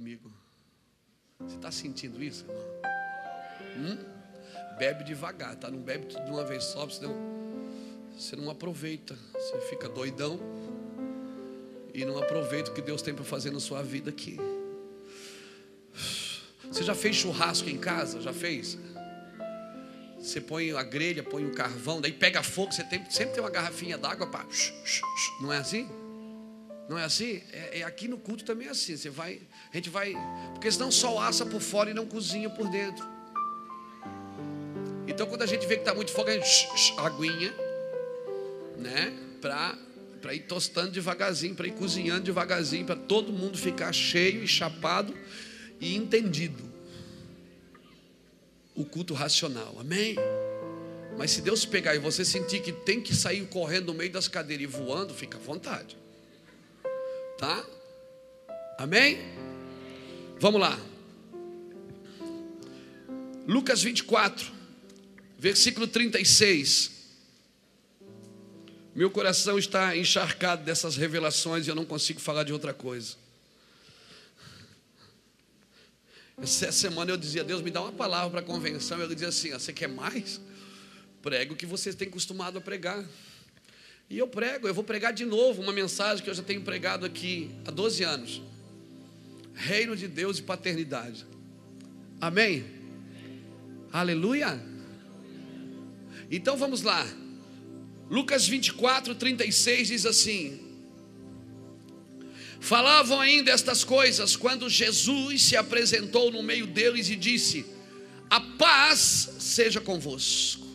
Comigo. Você está sentindo isso, irmão? Hum? Bebe devagar, tá? Não bebe tudo de uma vez só, senão você não aproveita. Você fica doidão e não aproveita o que Deus tem para fazer na sua vida aqui. Você já fez churrasco em casa? Já fez? Você põe a grelha, põe o carvão, daí pega fogo, você tem, sempre tem uma garrafinha d'água para. Não é assim? Não é assim? É, é, aqui no culto também é assim. Você vai, a gente vai, porque senão só assa por fora e não cozinha por dentro. Então quando a gente vê que está muito fogo, a gente aguinha, né? Para para ir tostando devagarzinho, para ir cozinhando devagarzinho, para todo mundo ficar cheio e chapado e entendido. O culto racional, amém? Mas se Deus pegar e você sentir que tem que sair correndo no meio das cadeiras e voando, fica à vontade, tá? Amém? Vamos lá, Lucas 24, versículo 36. Meu coração está encharcado dessas revelações e eu não consigo falar de outra coisa. Essa semana eu dizia, Deus me dá uma palavra para a convenção. Ele dizia assim: Você quer mais? Prego o que vocês têm acostumado a pregar. E eu prego, eu vou pregar de novo uma mensagem que eu já tenho pregado aqui há 12 anos: Reino de Deus e paternidade. Amém? Aleluia? Então vamos lá. Lucas 24, 36 diz assim: Falavam ainda estas coisas quando Jesus se apresentou no meio deles e disse: A paz seja convosco.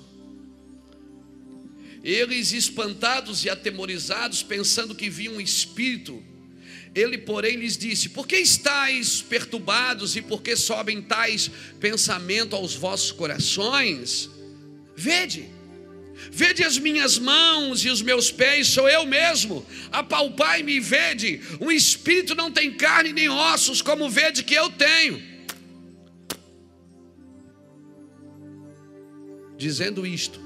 Eles, espantados e atemorizados, pensando que viam um espírito, ele, porém, lhes disse: Por que estáis perturbados e por que sobem tais pensamentos aos vossos corações? Vede, Vede as minhas mãos e os meus pés, sou eu mesmo. Apalpai-me e vede. Um espírito não tem carne nem ossos, como vede que eu tenho. Dizendo isto,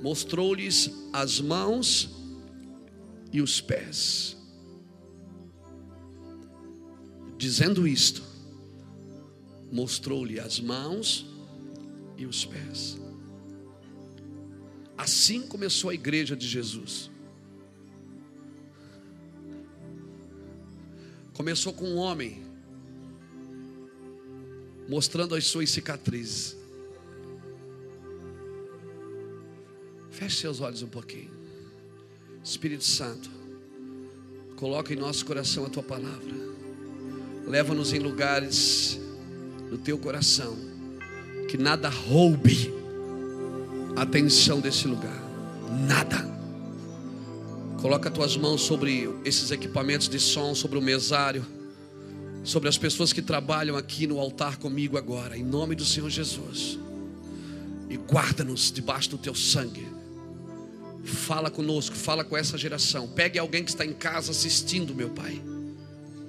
mostrou-lhes as mãos e os pés. Dizendo isto, mostrou-lhe as mãos e os pés. Assim começou a igreja de Jesus. Começou com um homem mostrando as suas cicatrizes. Feche seus olhos um pouquinho. Espírito Santo, coloca em nosso coração a tua palavra. Leva-nos em lugares do teu coração que nada roube a atenção desse lugar. Nada. Coloca tuas mãos sobre esses equipamentos de som, sobre o mesário, sobre as pessoas que trabalham aqui no altar comigo agora, em nome do Senhor Jesus. E guarda-nos debaixo do teu sangue. Fala conosco, fala com essa geração. Pegue alguém que está em casa assistindo, meu Pai.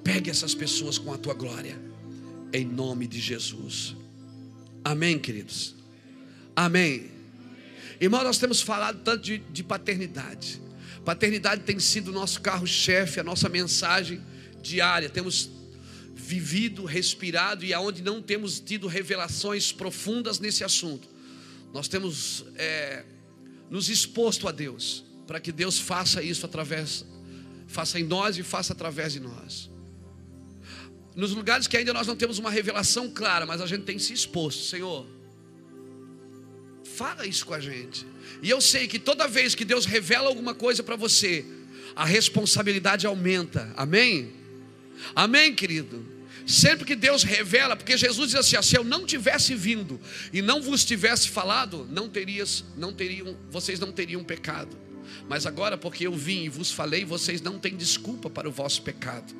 Pegue essas pessoas com a tua glória. Em nome de Jesus. Amém, queridos. Amém. Irmão, nós temos falado tanto de, de paternidade. Paternidade tem sido o nosso carro-chefe, a nossa mensagem diária. Temos vivido, respirado e aonde não temos tido revelações profundas nesse assunto, nós temos é, nos exposto a Deus para que Deus faça isso através, faça em nós e faça através de nós. Nos lugares que ainda nós não temos uma revelação clara, mas a gente tem se exposto, Senhor Fala isso com a gente. E eu sei que toda vez que Deus revela alguma coisa para você, a responsabilidade aumenta. Amém? Amém, querido? Sempre que Deus revela, porque Jesus diz assim: se eu não tivesse vindo e não vos tivesse falado, não terias, não teriam, vocês não teriam pecado. Mas agora, porque eu vim e vos falei, vocês não têm desculpa para o vosso pecado.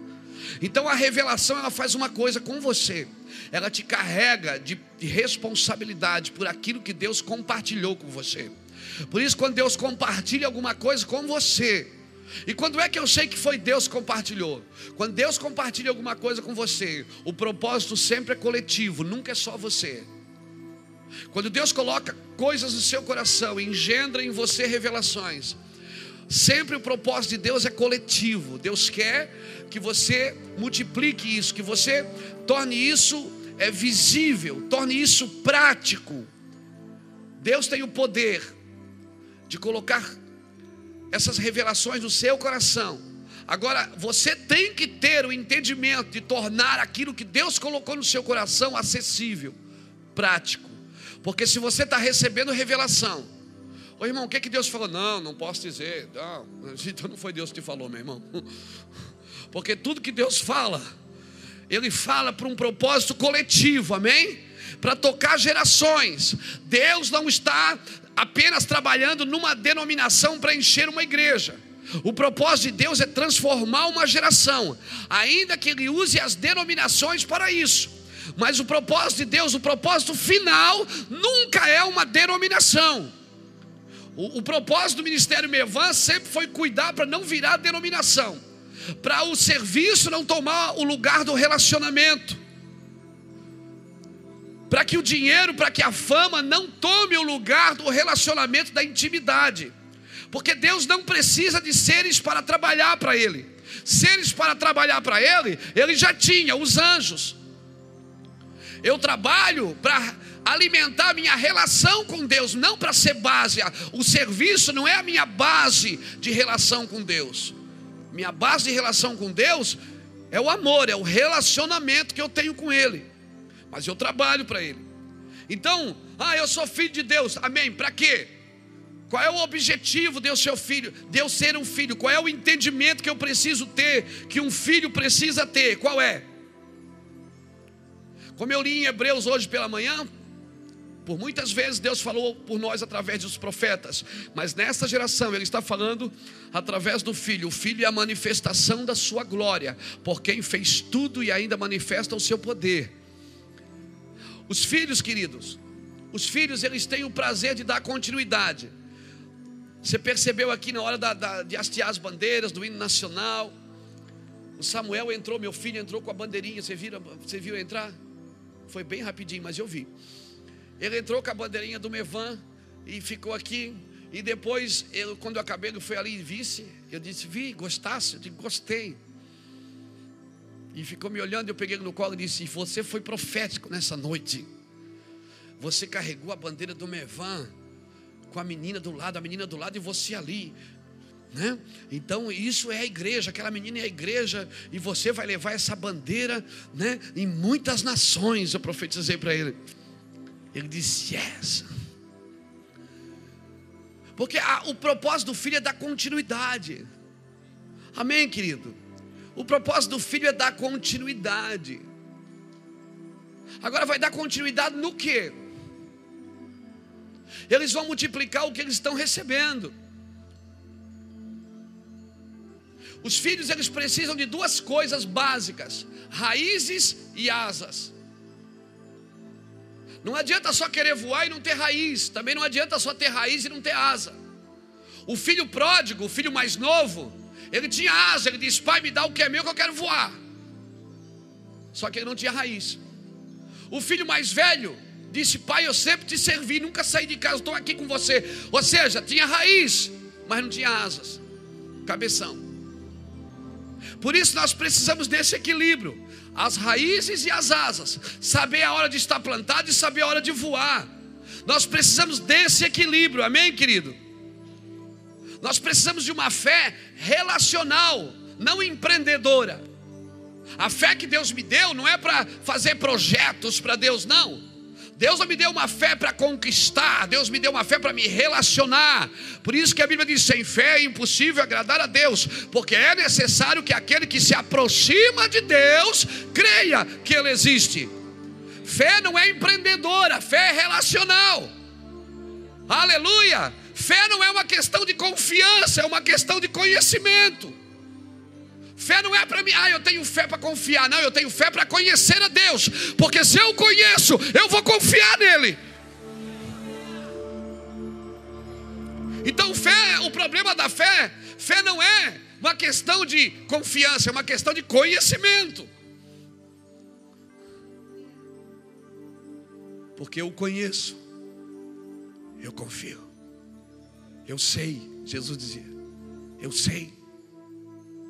Então a revelação ela faz uma coisa com você. Ela te carrega de, de responsabilidade por aquilo que Deus compartilhou com você. Por isso, quando Deus compartilha alguma coisa com você, e quando é que eu sei que foi Deus que compartilhou? Quando Deus compartilha alguma coisa com você, o propósito sempre é coletivo, nunca é só você. Quando Deus coloca coisas no seu coração, engendra em você revelações, Sempre o propósito de Deus é coletivo. Deus quer que você multiplique isso, que você torne isso é visível, torne isso prático. Deus tem o poder de colocar essas revelações no seu coração. Agora, você tem que ter o entendimento de tornar aquilo que Deus colocou no seu coração acessível, prático. Porque se você está recebendo revelação, Ô irmão, o que, que Deus falou? Não, não posso dizer. Não, então não foi Deus que falou, meu irmão. Porque tudo que Deus fala, Ele fala para um propósito coletivo, amém? Para tocar gerações. Deus não está apenas trabalhando numa denominação para encher uma igreja. O propósito de Deus é transformar uma geração, ainda que Ele use as denominações para isso. Mas o propósito de Deus, o propósito final, nunca é uma denominação. O, o propósito do ministério Mevan sempre foi cuidar para não virar denominação, para o serviço não tomar o lugar do relacionamento, para que o dinheiro, para que a fama não tome o lugar do relacionamento da intimidade, porque Deus não precisa de seres para trabalhar para Ele. Seres para trabalhar para Ele, Ele já tinha os anjos. Eu trabalho para alimentar minha relação com Deus, não para ser base. O serviço não é a minha base de relação com Deus. Minha base de relação com Deus é o amor, é o relacionamento que eu tenho com Ele. Mas eu trabalho para Ele. Então, ah, eu sou filho de Deus, amém. Para quê? Qual é o objetivo de eu ser filho? De eu ser um filho? Qual é o entendimento que eu preciso ter, que um filho precisa ter? Qual é? Como eu li em Hebreus hoje pela manhã, por muitas vezes Deus falou por nós através dos profetas, mas nesta geração Ele está falando através do Filho. O Filho é a manifestação da Sua glória, por quem fez tudo e ainda manifesta o seu poder. Os filhos, queridos, os filhos eles têm o prazer de dar continuidade. Você percebeu aqui na hora da, da, de hastear as bandeiras do hino nacional. O Samuel entrou, meu filho entrou com a bandeirinha. Você viu, você viu entrar? Foi bem rapidinho, mas eu vi. Ele entrou com a bandeirinha do Mevan e ficou aqui. E depois, eu, quando eu acabei, ele foi ali e visse. Eu disse: Vi, gostasse? Eu disse: Gostei. E ficou me olhando. Eu peguei no colo e disse: Você foi profético nessa noite. Você carregou a bandeira do Mevan com a menina do lado, a menina do lado e você ali. Né? Então, isso é a igreja, aquela menina é a igreja, e você vai levar essa bandeira né, em muitas nações. Eu profetizei para ele. Ele disse: Yes. Porque a, o propósito do filho é dar continuidade. Amém, querido? O propósito do filho é dar continuidade. Agora vai dar continuidade no que? Eles vão multiplicar o que eles estão recebendo. Os filhos eles precisam de duas coisas básicas: raízes e asas. Não adianta só querer voar e não ter raiz. Também não adianta só ter raiz e não ter asa. O filho pródigo, o filho mais novo, ele tinha asa. Ele disse: Pai, me dá o que é meu que eu quero voar. Só que ele não tinha raiz. O filho mais velho disse: Pai, eu sempre te servi, nunca saí de casa, estou aqui com você. Ou seja, tinha raiz, mas não tinha asas. Cabeção. Por isso nós precisamos desse equilíbrio as raízes e as asas, saber a hora de estar plantado e saber a hora de voar. Nós precisamos desse equilíbrio, amém, querido? Nós precisamos de uma fé relacional, não empreendedora. A fé que Deus me deu não é para fazer projetos para Deus, não. Deus não me deu uma fé para conquistar, Deus me deu uma fé para me relacionar. Por isso que a Bíblia diz: sem fé é impossível agradar a Deus, porque é necessário que aquele que se aproxima de Deus creia que Ele existe. Fé não é empreendedora, fé é relacional. Aleluia! Fé não é uma questão de confiança, é uma questão de conhecimento. Fé não é para mim, ah, eu tenho fé para confiar. Não, eu tenho fé para conhecer a Deus. Porque se eu conheço, eu vou confiar nele. Então, fé, o problema da fé, fé não é uma questão de confiança, é uma questão de conhecimento. Porque eu conheço, eu confio, eu sei, Jesus dizia. Eu sei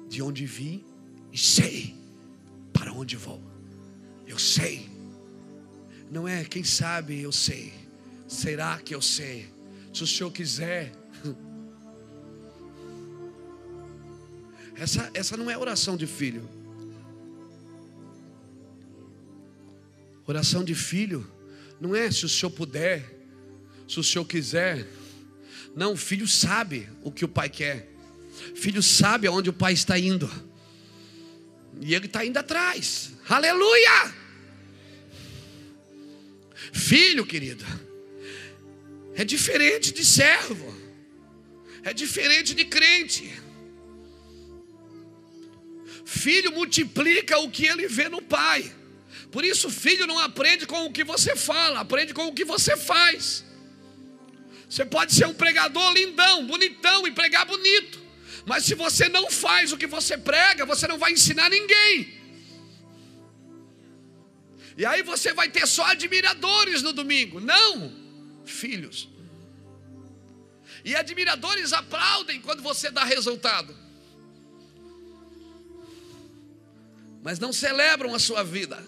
de onde vim e sei para onde vou. Eu sei. Não é quem sabe, eu sei. Será que eu sei? Se o Senhor quiser. Essa, essa não é oração de filho. Oração de filho não é se o senhor puder, se o senhor quiser. Não, o filho sabe o que o pai quer. O filho sabe aonde o pai está indo. E ele está indo atrás. Aleluia! Filho, querido, é diferente de servo, é diferente de crente. Filho multiplica o que ele vê no pai. Por isso, filho não aprende com o que você fala, aprende com o que você faz. Você pode ser um pregador lindão, bonitão e pregar bonito, mas se você não faz o que você prega, você não vai ensinar ninguém. E aí você vai ter só admiradores no domingo, não filhos. E admiradores aplaudem quando você dá resultado, mas não celebram a sua vida.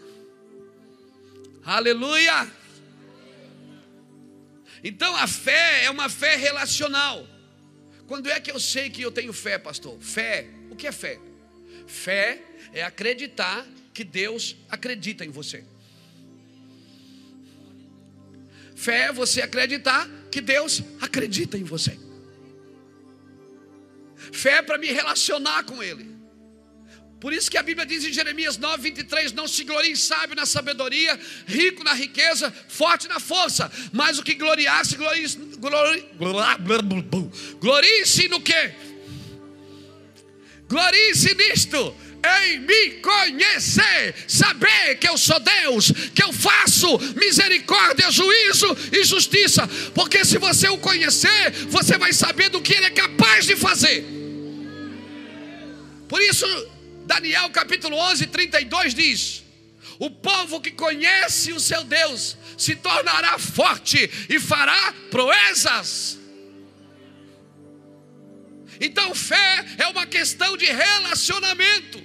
Aleluia! Então a fé é uma fé relacional. Quando é que eu sei que eu tenho fé, pastor? Fé, o que é fé? Fé é acreditar que Deus acredita em você. Fé é você acreditar que Deus acredita em você. Fé é para me relacionar com Ele. Por isso que a Bíblia diz em Jeremias 9, 23: Não se glorie sábio na sabedoria, rico na riqueza, forte na força, mas o que gloriar-se, glorie-se glorie no que? Glorie-se nisto, em me conhecer, saber que eu sou Deus, que eu faço misericórdia, juízo e justiça, porque se você o conhecer, você vai saber do que ele é capaz de fazer. Por isso, Daniel capítulo 11, 32 diz: O povo que conhece o seu Deus se tornará forte e fará proezas. Então, fé é uma questão de relacionamento.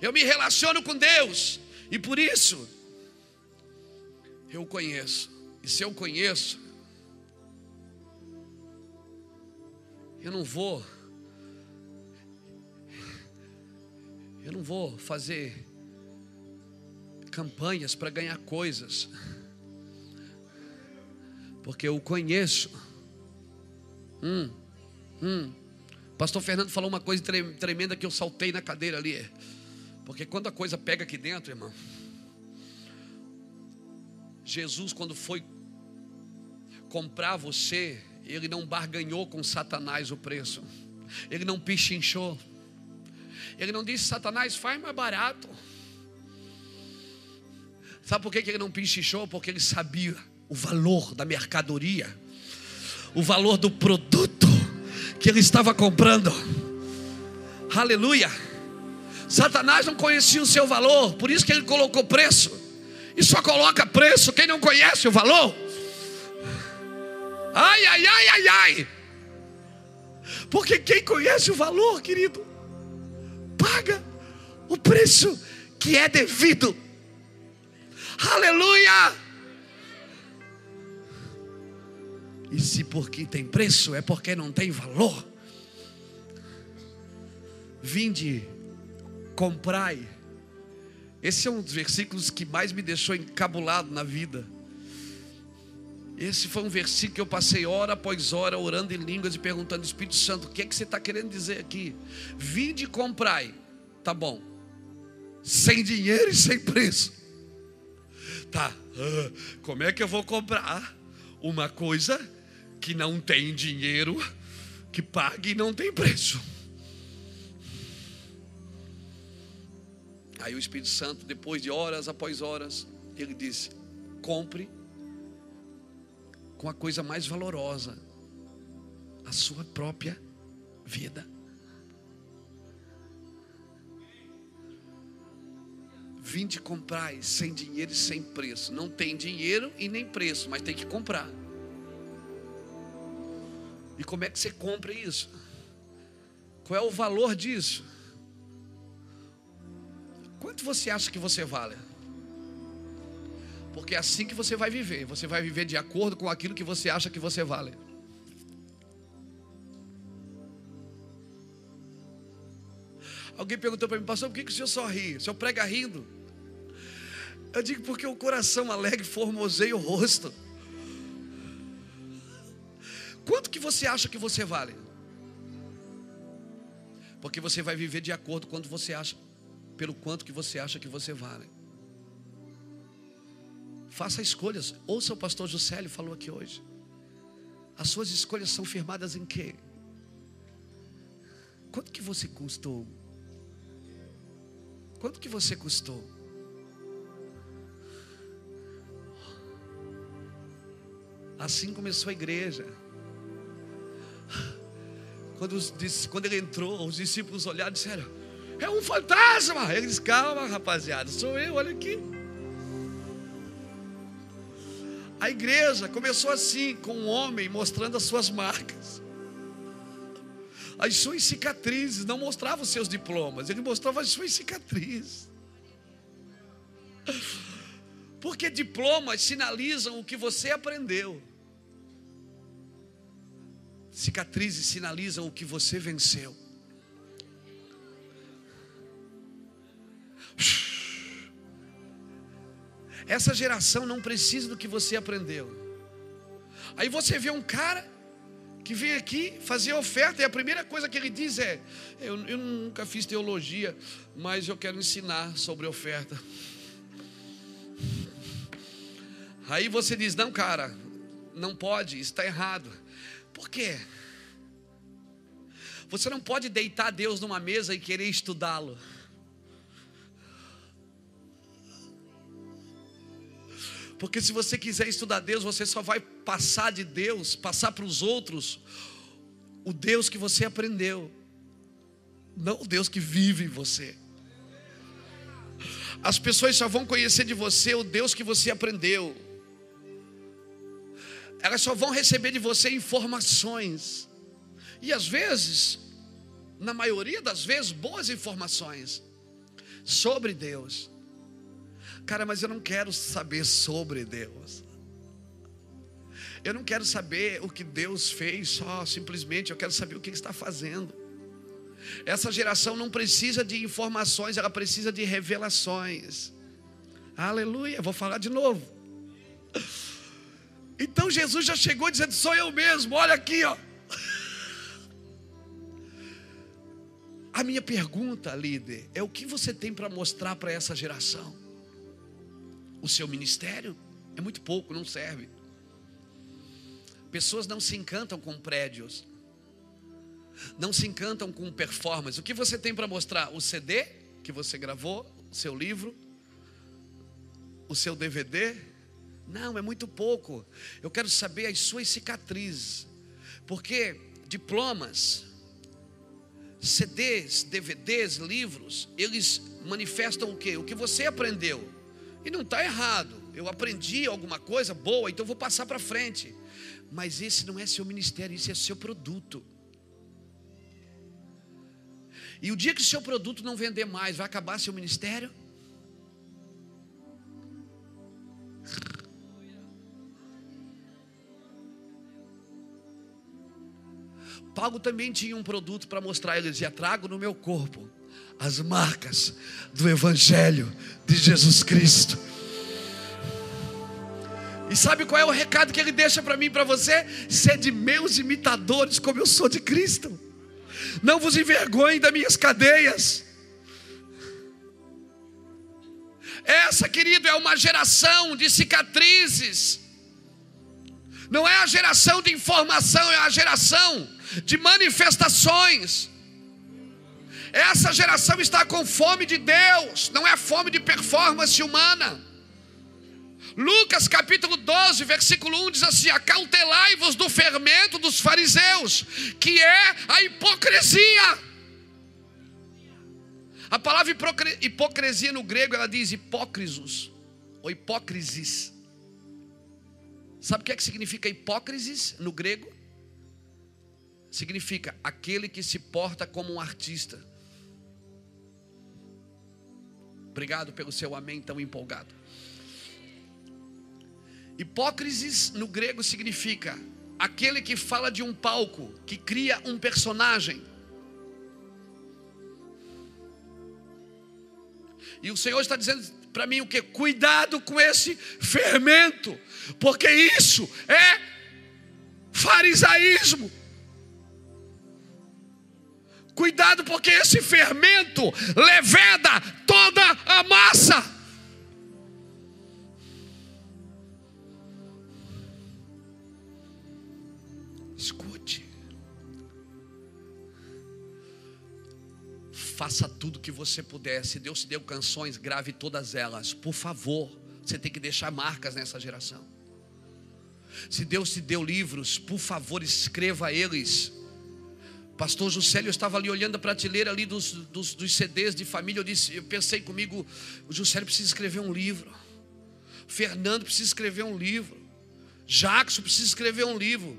Eu me relaciono com Deus e por isso eu conheço. E se eu conheço, eu não vou Eu não vou fazer campanhas para ganhar coisas, porque eu conheço. Hum, hum. Pastor Fernando falou uma coisa tremenda que eu saltei na cadeira ali. Porque quando a coisa pega aqui dentro, irmão, Jesus, quando foi comprar você, ele não barganhou com Satanás o preço, ele não pichinchou. Ele não disse, Satanás, faz mais barato. Sabe por que ele não pinchichou? Porque ele sabia o valor da mercadoria, o valor do produto que ele estava comprando. Aleluia. Satanás não conhecia o seu valor, por isso que ele colocou preço. E só coloca preço quem não conhece o valor. Ai, ai, ai, ai, ai. Porque quem conhece o valor, querido, paga o preço que é devido. Aleluia! E se porque tem preço, é porque não tem valor. Vinde, comprai. Esse é um dos versículos que mais me deixou encabulado na vida. Esse foi um versículo que eu passei hora após hora orando em línguas e perguntando: Espírito Santo, o que é que você está querendo dizer aqui? Vinde e comprai, tá bom, sem dinheiro e sem preço. Tá, ah, como é que eu vou comprar uma coisa que não tem dinheiro, que pague e não tem preço? Aí o Espírito Santo, depois de horas após horas, ele disse: compre com a coisa mais valorosa, a sua própria vida. Vinde comprar sem dinheiro e sem preço. Não tem dinheiro e nem preço, mas tem que comprar. E como é que você compra isso? Qual é o valor disso? Quanto você acha que você vale? Porque é assim que você vai viver. Você vai viver de acordo com aquilo que você acha que você vale. Alguém perguntou para mim, pastor, por que, que o senhor só ri? O senhor prega rindo? Eu digo, porque o coração alegre formoseia o rosto. Quanto que você acha que você vale? Porque você vai viver de acordo com quanto você acha, pelo quanto que você acha que você vale. Faça escolhas. Ouça o pastor Juscelio falou aqui hoje. As suas escolhas são firmadas em quê? Quanto que você custou? Quanto que você custou? Assim começou a igreja. Quando, os, quando ele entrou, os discípulos olharam e disseram: É um fantasma. Ele disse: Calma, rapaziada, sou eu, olha aqui. A igreja começou assim, com um homem mostrando as suas marcas, as suas cicatrizes. Não mostrava os seus diplomas, ele mostrava as suas cicatrizes. Porque diplomas sinalizam o que você aprendeu. Cicatrizes sinalizam o que você venceu. Essa geração não precisa do que você aprendeu. Aí você vê um cara que vem aqui fazer oferta e a primeira coisa que ele diz é: eu, eu nunca fiz teologia, mas eu quero ensinar sobre oferta. Aí você diz: não, cara, não pode, está errado. Por quê? Você não pode deitar Deus numa mesa e querer estudá-lo. Porque se você quiser estudar Deus, você só vai passar de Deus, passar para os outros o Deus que você aprendeu, não o Deus que vive em você. As pessoas só vão conhecer de você o Deus que você aprendeu elas só vão receber de você informações. E às vezes, na maioria das vezes, boas informações sobre Deus. Cara, mas eu não quero saber sobre Deus. Eu não quero saber o que Deus fez só, simplesmente, eu quero saber o que Ele está fazendo. Essa geração não precisa de informações, ela precisa de revelações. Aleluia, vou falar de novo. Então Jesus já chegou dizendo: Sou eu mesmo, olha aqui, ó. A minha pergunta, líder, é o que você tem para mostrar para essa geração? O seu ministério é muito pouco, não serve. Pessoas não se encantam com prédios, não se encantam com performance. O que você tem para mostrar? O CD que você gravou, o seu livro, o seu DVD, não, é muito pouco. Eu quero saber as suas cicatrizes. Porque diplomas, CDs, DVDs, livros, eles manifestam o que? O que você aprendeu. E não está errado. Eu aprendi alguma coisa boa, então vou passar para frente. Mas esse não é seu ministério, isso é seu produto. E o dia que seu produto não vender mais, vai acabar seu ministério? Paulo também tinha um produto para mostrar. Ele dizia: Trago no meu corpo as marcas do Evangelho de Jesus Cristo. E sabe qual é o recado que ele deixa para mim e para você? Sede meus imitadores, como eu sou de Cristo. Não vos envergonhe das minhas cadeias. Essa, querido, é uma geração de cicatrizes. Não é a geração de informação, é a geração de manifestações. Essa geração está com fome de Deus, não é fome de performance humana. Lucas capítulo 12, versículo 1 diz assim: Acautelai-vos do fermento dos fariseus, que é a hipocrisia. A palavra hipocrisia no grego ela diz hipócrisos ou hipócrisis. Sabe o que, é que significa hipócrisis no grego? significa aquele que se porta como um artista. Obrigado pelo seu amém tão empolgado. Hipócrisis no grego significa aquele que fala de um palco, que cria um personagem. E o Senhor está dizendo para mim o que? Cuidado com esse fermento, porque isso é farisaísmo. Cuidado, porque esse fermento leveda toda a massa. Escute. Faça tudo que você puder. Se Deus te deu canções, grave todas elas. Por favor, você tem que deixar marcas nessa geração. Se Deus te deu livros, por favor, escreva eles. Pastor Juscelio, eu estava ali olhando a prateleira ali dos, dos, dos, CDs de família. Eu, disse, eu pensei comigo: o Juscelio precisa escrever um livro. Fernando precisa escrever um livro. Jackson precisa escrever um livro.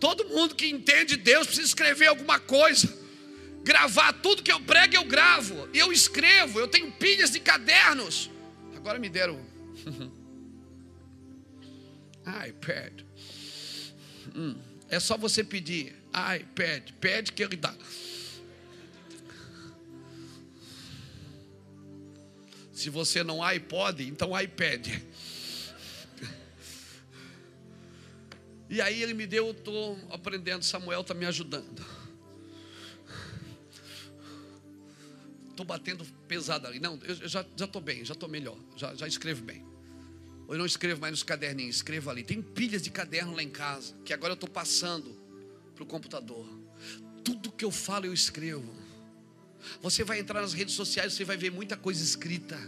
Todo mundo que entende Deus precisa escrever alguma coisa. Gravar tudo que eu prego, eu gravo. Eu escrevo. Eu tenho pilhas de cadernos. Agora me deram. iPad. Hum, é só você pedir iPad, pede que ele dá. Se você não iPod, então iPad. E aí ele me deu, eu estou aprendendo, Samuel está me ajudando. Estou batendo pesado ali. Não, eu já estou bem, já estou melhor, já, já escrevo bem. Eu não escrevo mais nos caderninhos, escrevo ali. Tem pilhas de caderno lá em casa, que agora eu estou passando para o computador. Tudo que eu falo, eu escrevo. Você vai entrar nas redes sociais, você vai ver muita coisa escrita,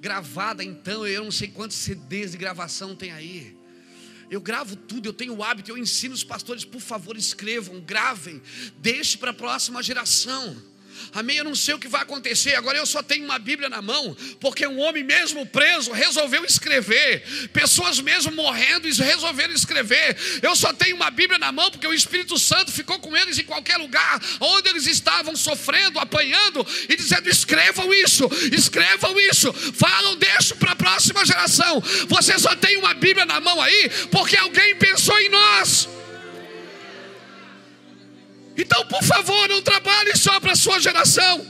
gravada. Então, eu não sei quantos CDs de gravação tem aí. Eu gravo tudo, eu tenho o hábito, eu ensino os pastores, por favor, escrevam, gravem, deixe para a próxima geração. Amém? Eu não sei o que vai acontecer. Agora eu só tenho uma Bíblia na mão, porque um homem mesmo preso resolveu escrever. Pessoas mesmo morrendo resolveram escrever. Eu só tenho uma Bíblia na mão, porque o Espírito Santo ficou com eles em qualquer lugar onde eles estavam sofrendo, apanhando e dizendo: escrevam isso, escrevam isso, falam, deixo para a próxima geração. Você só tem uma Bíblia na mão aí, porque alguém pensou em nós. Então, por favor, não trabalhe só para a sua geração.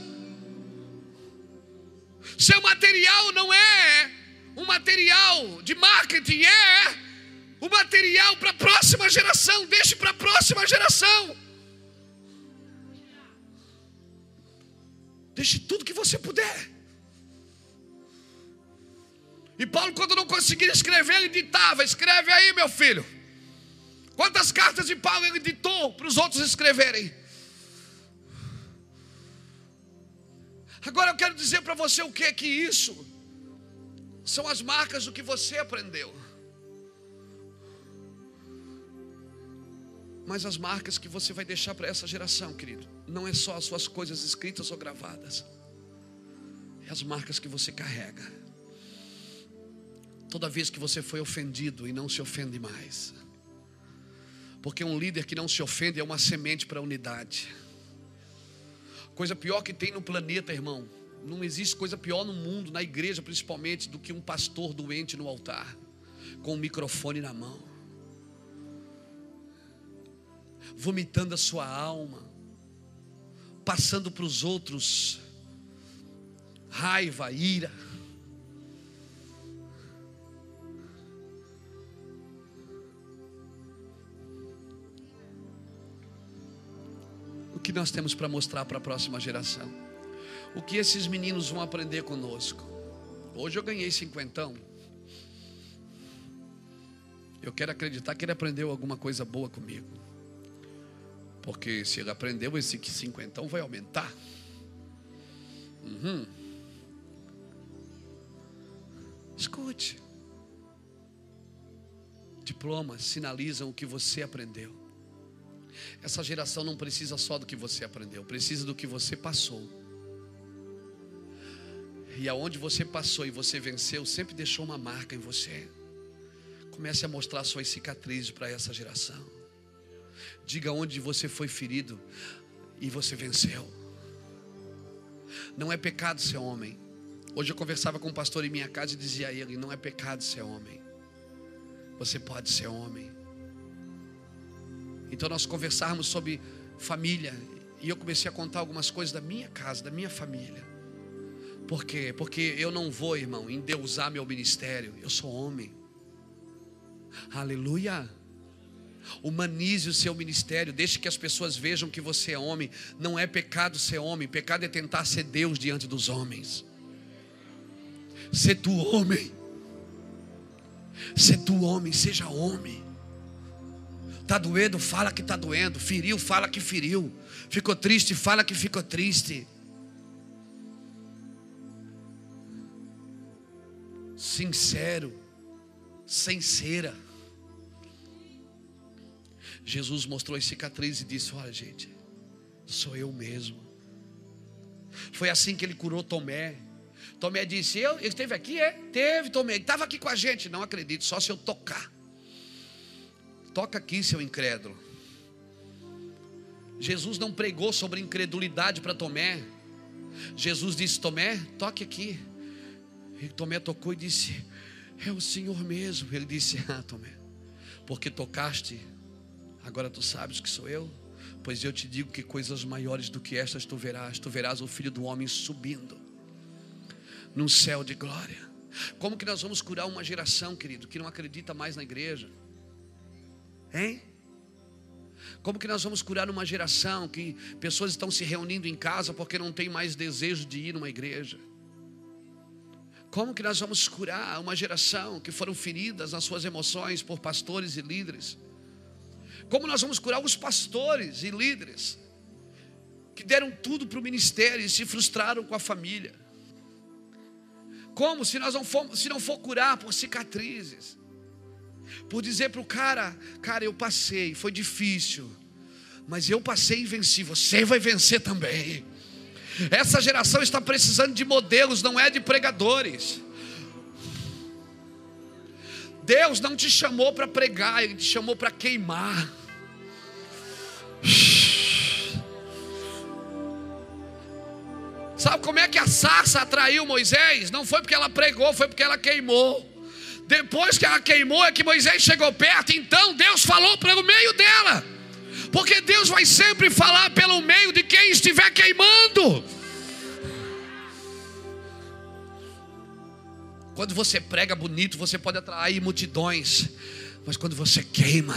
Seu material não é um material de marketing, é o material para a próxima geração. Deixe para a próxima geração. Deixe tudo que você puder. E Paulo, quando não conseguia escrever, ele ditava: Escreve aí, meu filho. Quantas cartas de Paulo ele ditou para os outros escreverem? Agora eu quero dizer para você o que é que isso são as marcas do que você aprendeu. Mas as marcas que você vai deixar para essa geração, querido, não é só as suas coisas escritas ou gravadas, é as marcas que você carrega. Toda vez que você foi ofendido e não se ofende mais. Porque um líder que não se ofende é uma semente para a unidade. Coisa pior que tem no planeta, irmão. Não existe coisa pior no mundo, na igreja principalmente, do que um pastor doente no altar, com o um microfone na mão, vomitando a sua alma, passando para os outros raiva, ira. Que nós temos para mostrar para a próxima geração? O que esses meninos vão aprender conosco? Hoje eu ganhei cinquentão. Eu quero acreditar que ele aprendeu alguma coisa boa comigo. Porque se ele aprendeu, esse cinquentão vai aumentar. Uhum. Escute. Diplomas sinalizam o que você aprendeu. Essa geração não precisa só do que você aprendeu, precisa do que você passou. E aonde você passou e você venceu, sempre deixou uma marca em você. Comece a mostrar suas cicatrizes para essa geração. Diga onde você foi ferido e você venceu. Não é pecado ser homem. Hoje eu conversava com um pastor em minha casa e dizia a ele: não é pecado ser homem. Você pode ser homem. Então nós conversarmos sobre família e eu comecei a contar algumas coisas da minha casa, da minha família. Por quê? Porque eu não vou, irmão, endeusar meu ministério. Eu sou homem. Aleluia. Humanize o seu ministério, deixe que as pessoas vejam que você é homem. Não é pecado ser homem, pecado é tentar ser Deus diante dos homens. Ser tu homem. Ser tu homem, seja homem. Tá doendo, fala que tá doendo. Feriu, fala que feriu. Ficou triste, fala que ficou triste. Sincero, sem cera. Jesus mostrou as cicatrizes e disse: Olha, gente, sou eu mesmo. Foi assim que ele curou Tomé. Tomé disse: Eu, ele esteve aqui? É? Teve, Tomé. Ele estava aqui com a gente. Não acredito, só se eu tocar. Toca aqui, seu incrédulo. Jesus não pregou sobre incredulidade para Tomé. Jesus disse: Tomé, toque aqui. E Tomé tocou e disse: É o Senhor mesmo. Ele disse: Ah, Tomé, porque tocaste Agora tu sabes que sou eu? Pois eu te digo que coisas maiores do que estas tu verás. Tu verás o filho do homem subindo num céu de glória. Como que nós vamos curar uma geração, querido, que não acredita mais na igreja? Hein? Como que nós vamos curar uma geração que pessoas estão se reunindo em casa porque não tem mais desejo de ir numa igreja? Como que nós vamos curar uma geração que foram feridas nas suas emoções por pastores e líderes? Como nós vamos curar os pastores e líderes que deram tudo para o ministério e se frustraram com a família? Como se nós não for, se não for curar por cicatrizes? Por dizer para o cara, cara, eu passei, foi difícil, mas eu passei e venci, você vai vencer também. Essa geração está precisando de modelos, não é de pregadores. Deus não te chamou para pregar, Ele te chamou para queimar. Sabe como é que a sarça atraiu Moisés? Não foi porque ela pregou, foi porque ela queimou. Depois que ela queimou, é que Moisés chegou perto. Então Deus falou pelo meio dela. Porque Deus vai sempre falar pelo meio de quem estiver queimando. Quando você prega bonito, você pode atrair multidões, mas quando você queima,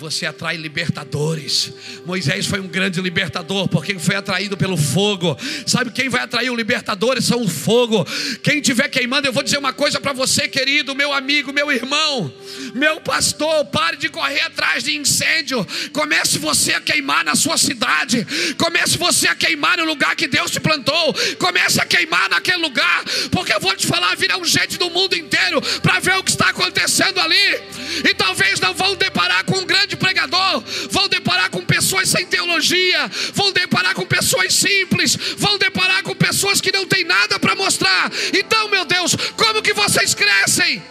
você atrai libertadores. Moisés foi um grande libertador, porque foi atraído pelo fogo. Sabe quem vai atrair o libertadores? São o fogo. Quem estiver queimando, eu vou dizer uma coisa para você, querido, meu amigo, meu irmão, meu pastor, pare de correr atrás de incêndio. Comece você a queimar na sua cidade. Comece você a queimar no lugar que Deus te plantou. Comece a queimar naquele lugar, porque eu vou te falar, virá um gente do mundo inteiro para ver o que está acontecendo ali. E talvez não vão deparar com um grande grande pregador, vão deparar com pessoas sem teologia, vão deparar com pessoas simples, vão deparar com pessoas que não têm nada para mostrar. Então, meu Deus, como que vocês crescem?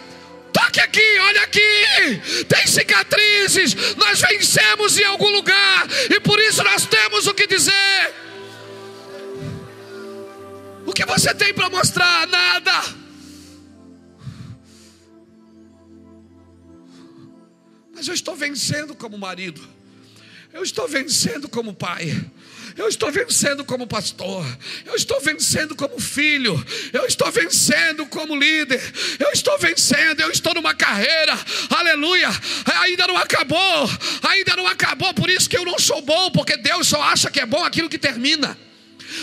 Toque aqui, olha aqui. Tem cicatrizes. Nós vencemos em algum lugar. E por isso nós temos o que dizer. O que você tem para mostrar? Nada. Mas eu estou vencendo como marido. Eu estou vencendo como pai. Eu estou vencendo como pastor. Eu estou vencendo como filho. Eu estou vencendo como líder. Eu estou vencendo. Eu estou numa carreira. Aleluia. Ainda não acabou. Ainda não acabou. Por isso que eu não sou bom. Porque Deus só acha que é bom aquilo que termina.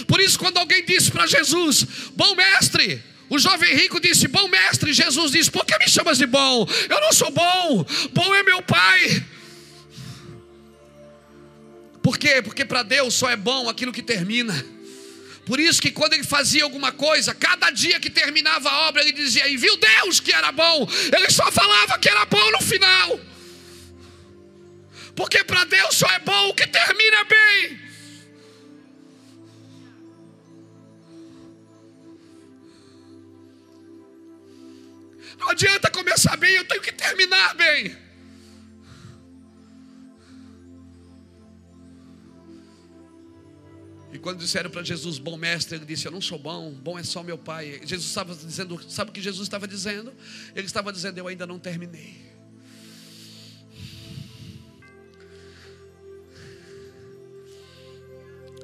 Por isso, quando alguém disse para Jesus: Bom mestre. O jovem rico disse: Bom mestre, Jesus disse: Por que me chamas de bom? Eu não sou bom, bom é meu Pai. Por quê? Porque para Deus só é bom aquilo que termina. Por isso que quando ele fazia alguma coisa, cada dia que terminava a obra, ele dizia: E viu Deus que era bom. Ele só falava que era bom no final. Porque para Deus só é bom o que termina bem. Não adianta começar bem, eu tenho que terminar bem. E quando disseram para Jesus, bom mestre, ele disse: Eu não sou bom, bom é só meu pai. Jesus estava dizendo, sabe o que Jesus estava dizendo? Ele estava dizendo: Eu ainda não terminei.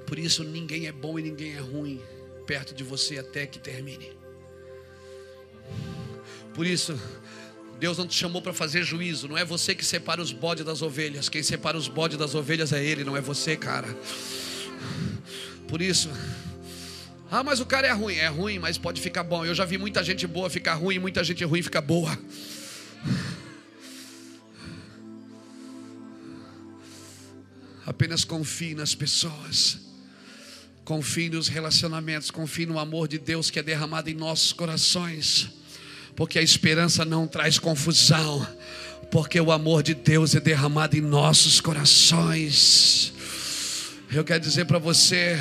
Por isso, ninguém é bom e ninguém é ruim perto de você até que termine. Por isso, Deus não te chamou para fazer juízo, não é você que separa os bodes das ovelhas. Quem separa os bodes das ovelhas é Ele, não é você, cara. Por isso, ah, mas o cara é ruim, é ruim, mas pode ficar bom. Eu já vi muita gente boa ficar ruim, muita gente ruim ficar boa. Apenas confie nas pessoas. Confie nos relacionamentos, confie no amor de Deus que é derramado em nossos corações, porque a esperança não traz confusão, porque o amor de Deus é derramado em nossos corações. Eu quero dizer para você,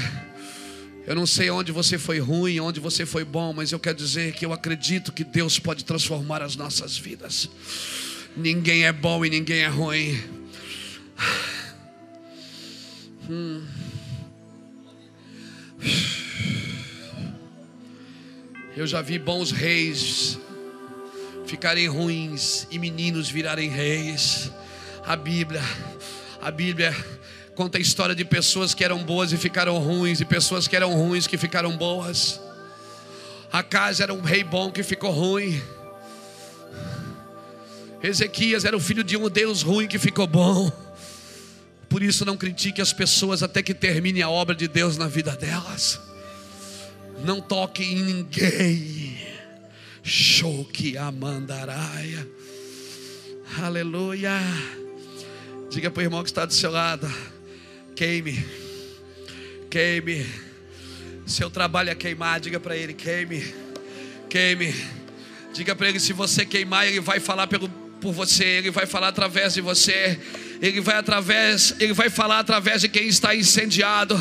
eu não sei onde você foi ruim, onde você foi bom, mas eu quero dizer que eu acredito que Deus pode transformar as nossas vidas. Ninguém é bom e ninguém é ruim. Hum. Eu já vi bons reis ficarem ruins e meninos virarem reis. A Bíblia, a Bíblia conta a história de pessoas que eram boas e ficaram ruins, e pessoas que eram ruins que ficaram boas. A casa era um rei bom que ficou ruim. Ezequias era o filho de um Deus ruim que ficou bom. Por isso não critique as pessoas até que termine a obra de Deus na vida delas. Não toque em ninguém. Show que amandaraia. Aleluia. Diga para o irmão que está do seu lado. Queime. Queime. Seu trabalho é queimar. Diga para ele: queime. Queime. Diga para ele: se você queimar, ele vai falar pelo, por você. Ele vai falar através de você ele vai através, ele vai falar através de quem está incendiado.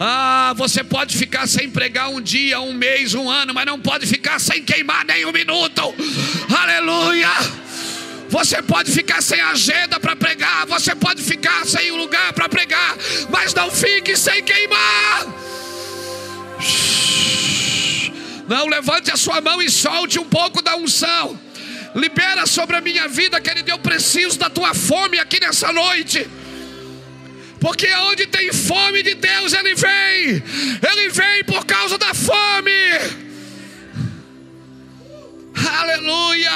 Ah, você pode ficar sem pregar um dia, um mês, um ano, mas não pode ficar sem queimar nem um minuto. Aleluia! Você pode ficar sem agenda para pregar, você pode ficar sem um lugar para pregar, mas não fique sem queimar. Não levante a sua mão e solte um pouco da unção. Libera sobre a minha vida, querido. Eu preciso da tua fome aqui nessa noite. Porque onde tem fome de Deus, Ele vem. Ele vem por causa da fome. Aleluia.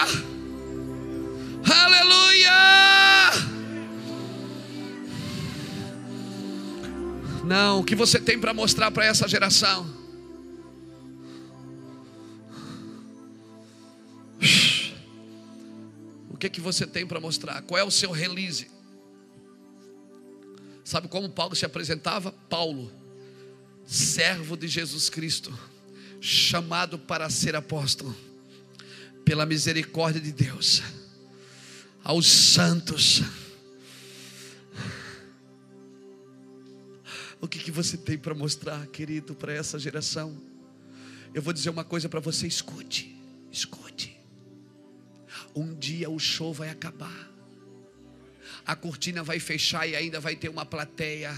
Aleluia. Não, o que você tem para mostrar para essa geração? Que, que você tem para mostrar? Qual é o seu release? Sabe como Paulo se apresentava? Paulo, servo de Jesus Cristo, chamado para ser apóstolo, pela misericórdia de Deus, aos santos. O que, que você tem para mostrar, querido, para essa geração? Eu vou dizer uma coisa para você: escute, escute. Um dia o show vai acabar. A cortina vai fechar e ainda vai ter uma plateia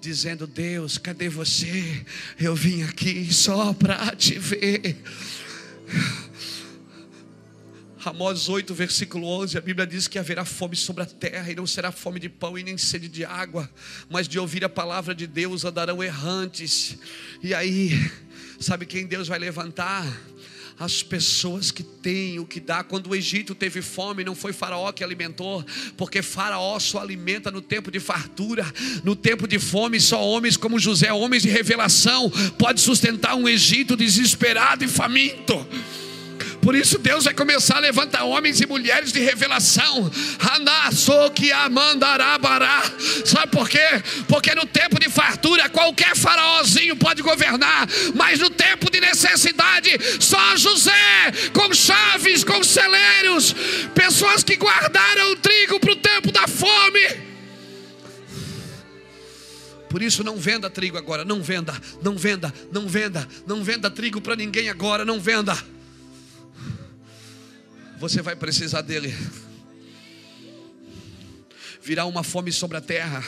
dizendo: Deus, cadê você? Eu vim aqui só para te ver. Amós 8, versículo 11, a Bíblia diz que haverá fome sobre a terra, e não será fome de pão e nem sede de água, mas de ouvir a palavra de Deus andarão errantes. E aí, sabe quem Deus vai levantar? As pessoas que têm o que dá. Quando o Egito teve fome, não foi Faraó que alimentou, porque Faraó só alimenta no tempo de fartura, no tempo de fome, só homens como José, homens de revelação, pode sustentar um Egito desesperado e faminto. Por isso Deus vai começar a levantar homens e mulheres de revelação. Sabe por quê? Porque no tempo de fartura qualquer faraózinho pode governar, mas no tempo de necessidade só José com chaves, com celeiros, pessoas que guardaram o trigo para o tempo da fome. Por isso não venda trigo agora, não venda, não venda, não venda, não venda trigo para ninguém agora, não venda você vai precisar dele. Virá uma fome sobre a terra.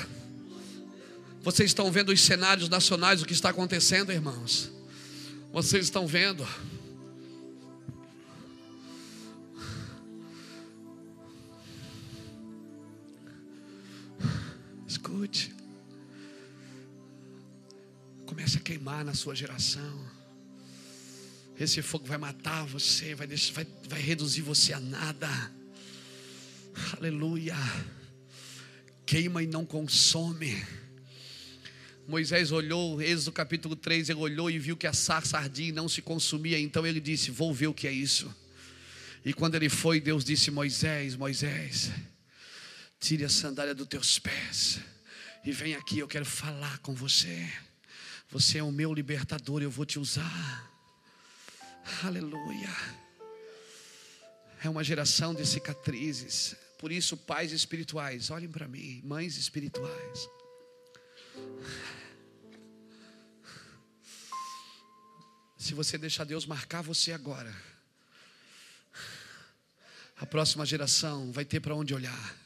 Vocês estão vendo os cenários nacionais, o que está acontecendo, irmãos? Vocês estão vendo? Escute. Comece a queimar na sua geração. Esse fogo vai matar você, vai, deixar, vai, vai reduzir você a nada. Aleluia. Queima e não consome. Moisés olhou, Êxodo capítulo 3, ele olhou e viu que a sarça ardia e não se consumia. Então ele disse: Vou ver o que é isso. E quando ele foi, Deus disse: Moisés, Moisés, tire a sandália dos teus pés e vem aqui, eu quero falar com você. Você é o meu libertador, eu vou te usar. Aleluia. É uma geração de cicatrizes. Por isso, pais espirituais, olhem para mim, mães espirituais. Se você deixar Deus marcar você agora, a próxima geração vai ter para onde olhar.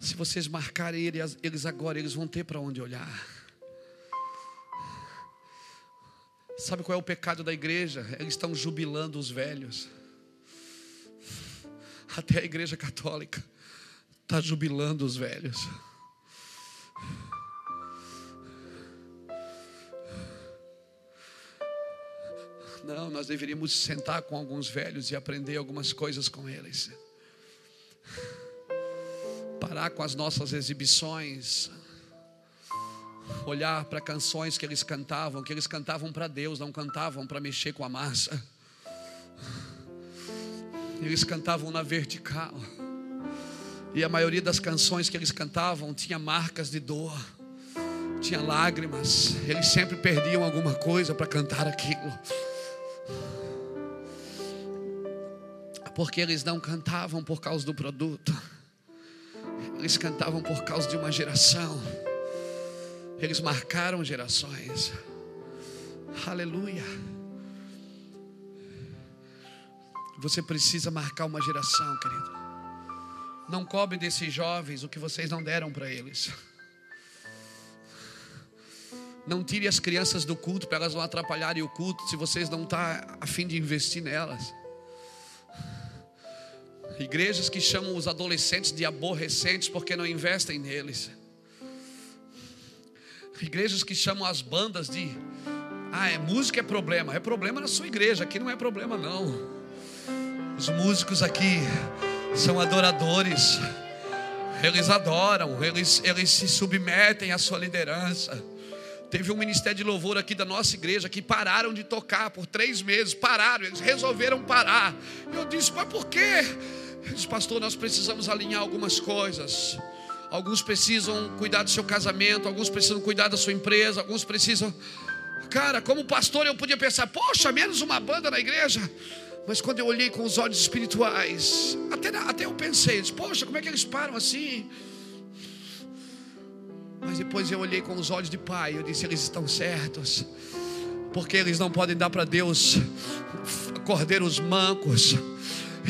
Se vocês marcarem eles agora, eles vão ter para onde olhar. Sabe qual é o pecado da igreja? Eles estão jubilando os velhos. Até a igreja católica está jubilando os velhos. Não, nós deveríamos sentar com alguns velhos e aprender algumas coisas com eles parar com as nossas exibições, olhar para canções que eles cantavam, que eles cantavam para Deus, não cantavam para mexer com a massa. Eles cantavam na vertical. E a maioria das canções que eles cantavam tinha marcas de dor, tinha lágrimas. Eles sempre perdiam alguma coisa para cantar aquilo. Porque eles não cantavam por causa do produto. Eles cantavam por causa de uma geração. Eles marcaram gerações. Aleluia. Você precisa marcar uma geração, querido. Não cobre desses jovens o que vocês não deram para eles. Não tire as crianças do culto para elas não atrapalharem o culto se vocês não estão tá a fim de investir nelas. Igrejas que chamam os adolescentes de aborrecentes porque não investem neles. Igrejas que chamam as bandas de ah, é música é problema. É problema na sua igreja, aqui não é problema não. Os músicos aqui são adoradores. Eles adoram, eles, eles se submetem à sua liderança. Teve um ministério de louvor aqui da nossa igreja que pararam de tocar por três meses, pararam, eles resolveram parar. Eu disse, mas por quê? Diz, pastor, nós precisamos alinhar algumas coisas. Alguns precisam cuidar do seu casamento, alguns precisam cuidar da sua empresa, alguns precisam. Cara, como pastor eu podia pensar, poxa, menos uma banda na igreja. Mas quando eu olhei com os olhos espirituais, até, até eu pensei, poxa, como é que eles param assim? Mas depois eu olhei com os olhos de pai, eu disse, eles estão certos. Porque eles não podem dar para Deus cordeiros mancos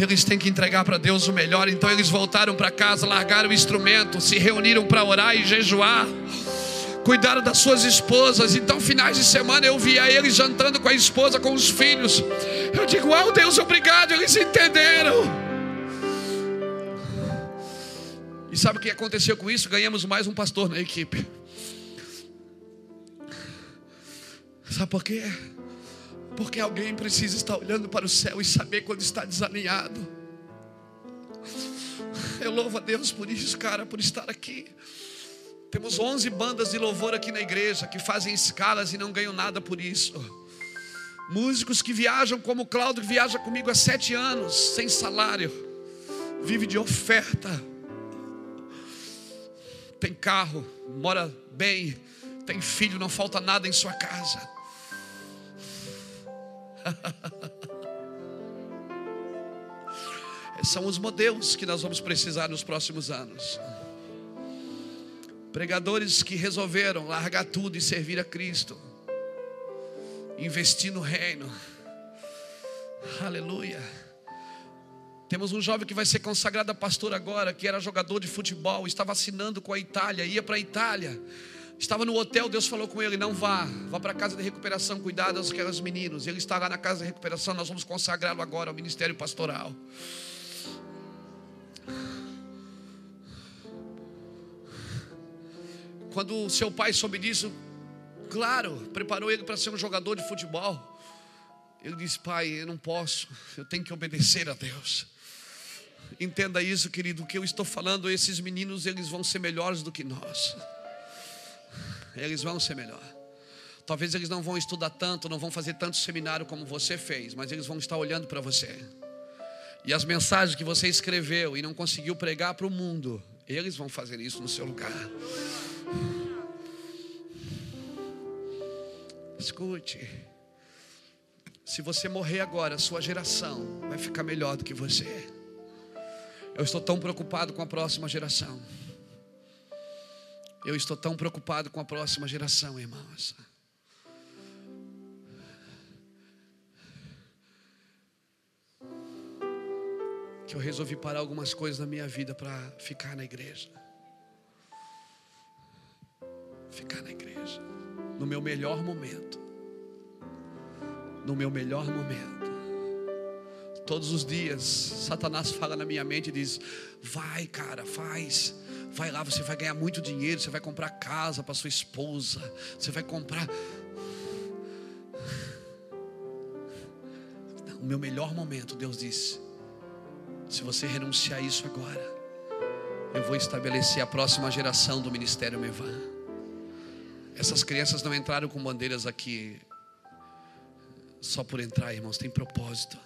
eles têm que entregar para Deus o melhor. Então eles voltaram para casa, largaram o instrumento, se reuniram para orar e jejuar. Cuidaram das suas esposas. Então, finais de semana eu via eles jantando com a esposa, com os filhos. Eu digo, oh Deus, obrigado. Eles entenderam. E sabe o que aconteceu com isso? Ganhamos mais um pastor na equipe. Sabe por quê? Porque alguém precisa estar olhando para o céu e saber quando está desalinhado. Eu louvo a Deus por isso, cara, por estar aqui. Temos 11 bandas de louvor aqui na igreja que fazem escalas e não ganham nada por isso. Músicos que viajam, como o Cláudio, que viaja comigo há sete anos, sem salário, vive de oferta. Tem carro, mora bem, tem filho, não falta nada em sua casa. São os modelos que nós vamos precisar nos próximos anos. Pregadores que resolveram largar tudo e servir a Cristo, investir no reino. Aleluia. Temos um jovem que vai ser consagrado a pastor agora, que era jogador de futebol, estava assinando com a Itália, ia para a Itália. Estava no hotel, Deus falou com ele: não vá, vá para a casa de recuperação, cuidar daquelas meninos. Ele está lá na casa de recuperação, nós vamos consagrá-lo agora ao ministério pastoral. Quando seu pai soube disso, claro, preparou ele para ser um jogador de futebol. Ele disse: Pai, eu não posso, eu tenho que obedecer a Deus. Entenda isso, querido, o que eu estou falando, esses meninos, eles vão ser melhores do que nós. Eles vão ser melhor. Talvez eles não vão estudar tanto, não vão fazer tanto seminário como você fez, mas eles vão estar olhando para você. E as mensagens que você escreveu e não conseguiu pregar para o mundo, eles vão fazer isso no seu lugar. Escute. Se você morrer agora, sua geração vai ficar melhor do que você. Eu estou tão preocupado com a próxima geração. Eu estou tão preocupado com a próxima geração, irmãos. Que eu resolvi parar algumas coisas na minha vida para ficar na igreja. Ficar na igreja. No meu melhor momento. No meu melhor momento. Todos os dias, Satanás fala na minha mente e diz: Vai, cara, faz. Vai lá, você vai ganhar muito dinheiro. Você vai comprar casa para sua esposa. Você vai comprar. O meu melhor momento, Deus disse: Se você renunciar a isso agora, eu vou estabelecer a próxima geração do Ministério Mevan. Essas crianças não entraram com bandeiras aqui só por entrar, irmãos, tem propósito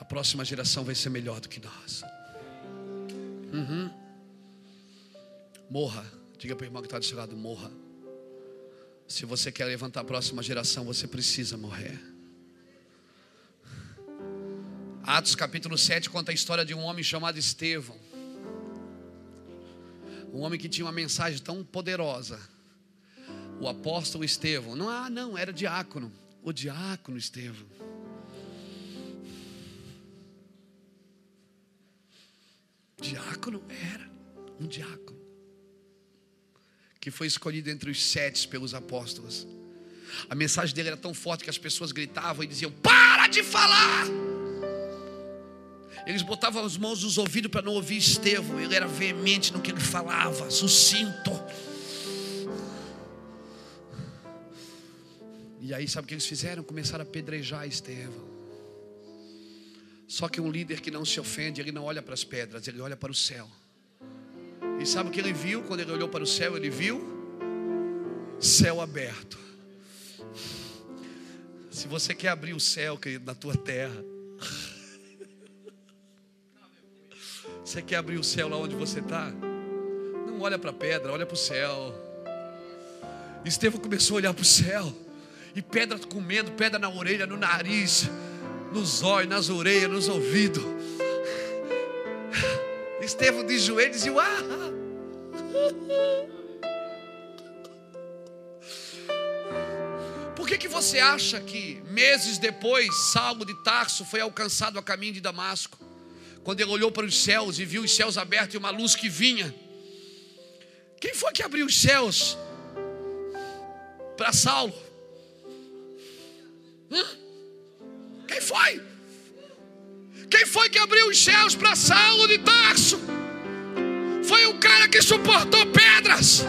a próxima geração vai ser melhor do que nós. Uhum. Morra. Diga para o irmão que está do seu lado: morra. Se você quer levantar a próxima geração, você precisa morrer. Atos capítulo 7 conta a história de um homem chamado Estevão. Um homem que tinha uma mensagem tão poderosa. O apóstolo Estevão. Não, ah, não, era diácono. O diácono Estevão. Diácono era um diácono que foi escolhido entre os sete pelos apóstolos. A mensagem dele era tão forte que as pessoas gritavam e diziam: Para de falar! Eles botavam as mãos nos ouvidos para não ouvir Estevão. Ele era veemente no que ele falava, sucinto. E aí, sabe o que eles fizeram? Começaram a apedrejar Estevão. Só que um líder que não se ofende, ele não olha para as pedras, ele olha para o céu. E sabe o que ele viu quando ele olhou para o céu? Ele viu céu aberto. Se você quer abrir o céu, querido, na tua terra, você quer abrir o céu lá onde você está? Não olha para a pedra, olha para o céu. Estevão começou a olhar para o céu, e pedra comendo, pedra na orelha, no nariz nos olhos, nas orelhas, nos ouvidos. Estevão de joelhos e ah! Por que, que você acha que meses depois Saulo de Tarso foi alcançado a caminho de Damasco? Quando ele olhou para os céus e viu os céus abertos e uma luz que vinha. Quem foi que abriu os céus para Saulo? Hum? Quem foi? Quem foi que abriu os céus para Saulo de Tarso? Foi o cara que suportou pedras.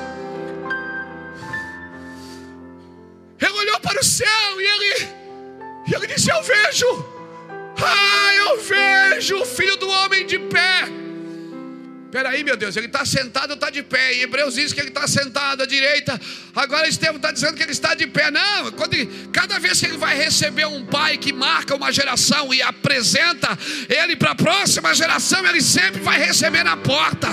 Ele olhou para o céu e ele, e ele disse: Eu vejo, ah, eu vejo o filho do homem de pé Peraí, meu Deus, ele está sentado ou está de pé? Em Hebreus diz que ele está sentado à direita. Agora Estevão está dizendo que ele está de pé. Não, quando cada vez que ele vai receber um pai que marca uma geração e apresenta ele para a próxima geração, ele sempre vai receber na porta.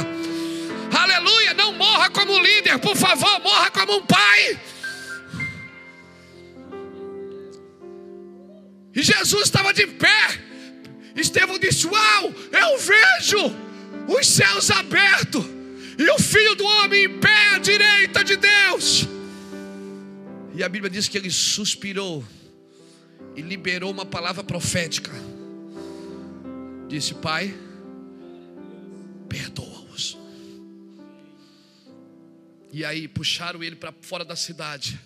Aleluia, não morra como líder, por favor, morra como um pai. E Jesus estava de pé. Estevão disse: Uau, eu vejo os céus abertos e o filho do homem em pé à direita de Deus. E a Bíblia diz que ele suspirou e liberou uma palavra profética. Disse, Pai, perdoa-os. E aí puxaram ele para fora da cidade.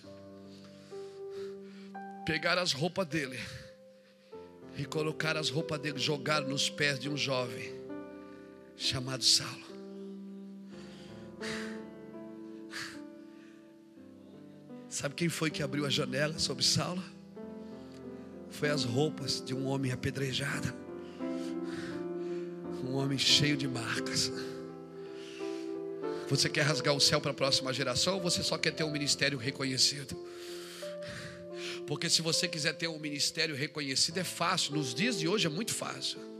Pegaram as roupas dele e colocaram as roupas dele, jogaram nos pés de um jovem chamado Saulo. Sabe quem foi que abriu a janela sobre Saulo? Foi as roupas de um homem apedrejado, um homem cheio de marcas. Você quer rasgar o céu para a próxima geração ou você só quer ter um ministério reconhecido? Porque se você quiser ter um ministério reconhecido é fácil, nos dias de hoje é muito fácil.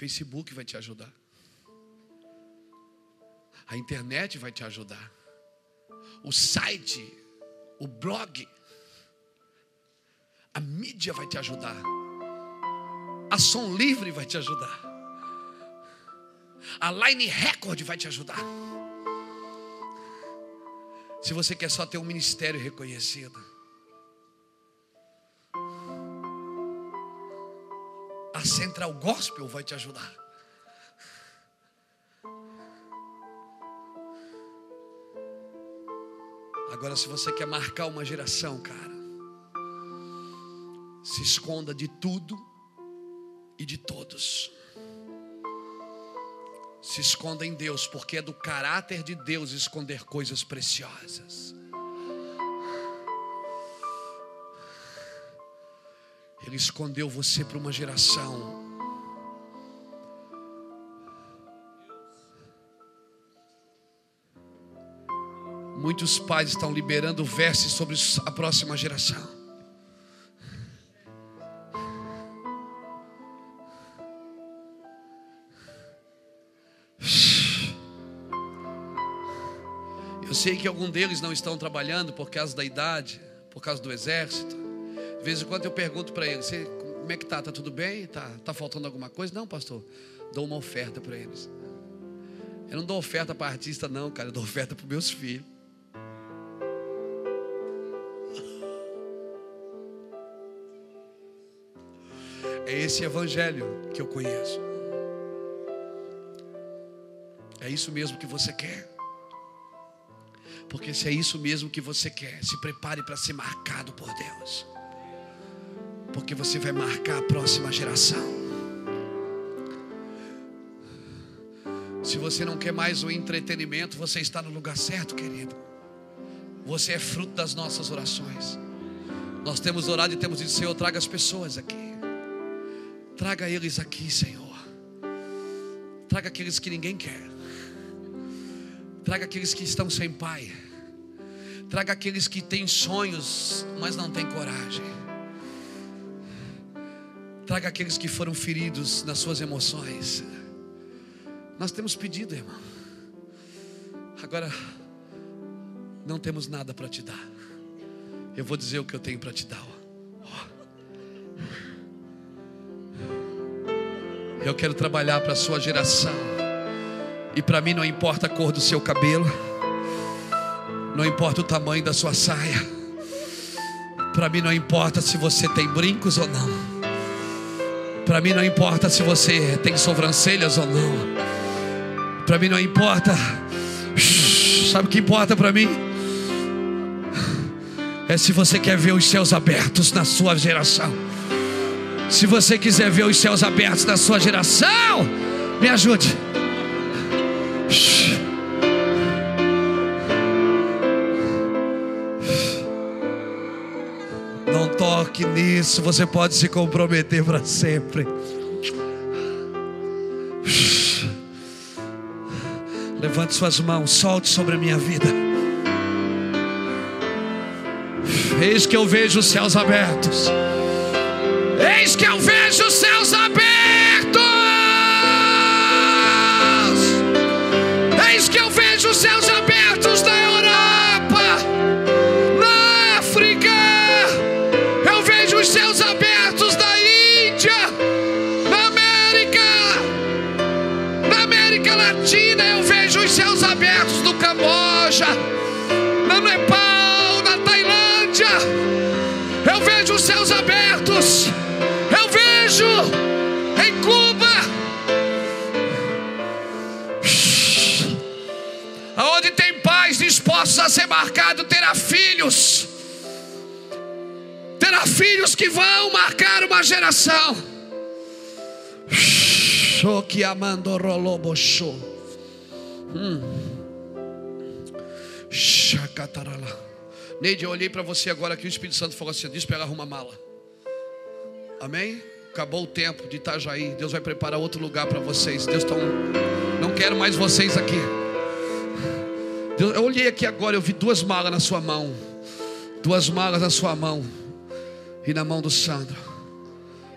Facebook vai te ajudar. A internet vai te ajudar. O site, o blog, a mídia vai te ajudar. A Som Livre vai te ajudar. A Line Record vai te ajudar. Se você quer só ter um ministério reconhecido. A Central Gospel vai te ajudar. Agora, se você quer marcar uma geração, cara, se esconda de tudo e de todos. Se esconda em Deus, porque é do caráter de Deus esconder coisas preciosas. Ele escondeu você para uma geração. Muitos pais estão liberando versos sobre a próxima geração. Eu sei que algum deles não estão trabalhando por causa da idade, por causa do exército. De vez em quando eu pergunto para eles: como é que tá? Tá tudo bem? Tá, tá faltando alguma coisa? Não, pastor. Dou uma oferta para eles. Eu não dou oferta para artista, não, cara. Eu dou oferta para meus filhos. É esse evangelho que eu conheço. É isso mesmo que você quer. Porque se é isso mesmo que você quer, se prepare para ser marcado por Deus porque você vai marcar a próxima geração. Se você não quer mais o entretenimento, você está no lugar certo, querido. Você é fruto das nossas orações. Nós temos orado e temos dito, Senhor, traga as pessoas aqui. Traga eles aqui, Senhor. Traga aqueles que ninguém quer. Traga aqueles que estão sem pai. Traga aqueles que têm sonhos, mas não têm coragem. Traga aqueles que foram feridos nas suas emoções. Nós temos pedido, irmão. Agora, não temos nada para te dar. Eu vou dizer o que eu tenho para te dar. Eu quero trabalhar para a sua geração. E para mim não importa a cor do seu cabelo. Não importa o tamanho da sua saia. Para mim não importa se você tem brincos ou não. Para mim não importa se você tem sobrancelhas ou não. Para mim não importa. Sabe o que importa para mim? É se você quer ver os céus abertos na sua geração. Se você quiser ver os céus abertos na sua geração, me ajude. Toque nisso, você pode se comprometer para sempre. Levante suas mãos, solte sobre a minha vida. Eis que eu vejo os céus abertos. Eis que eu vejo América Latina eu vejo os céus abertos no Camboja, no Nepal, na Tailândia. Eu vejo os céus abertos. Eu vejo em Cuba. Aonde tem pais dispostos a ser marcado, terá filhos. Terá filhos que vão marcar uma geração que amando roloboshô. Hum. Neide, eu olhei para você agora que o Espírito Santo falou assim: diz para ela arrumar mala. Amém? Acabou o tempo de Itajaí. Deus vai preparar outro lugar para vocês. Deus está não quero mais vocês aqui. eu olhei aqui agora, eu vi duas malas na sua mão. Duas malas na sua mão e na mão do Sandro.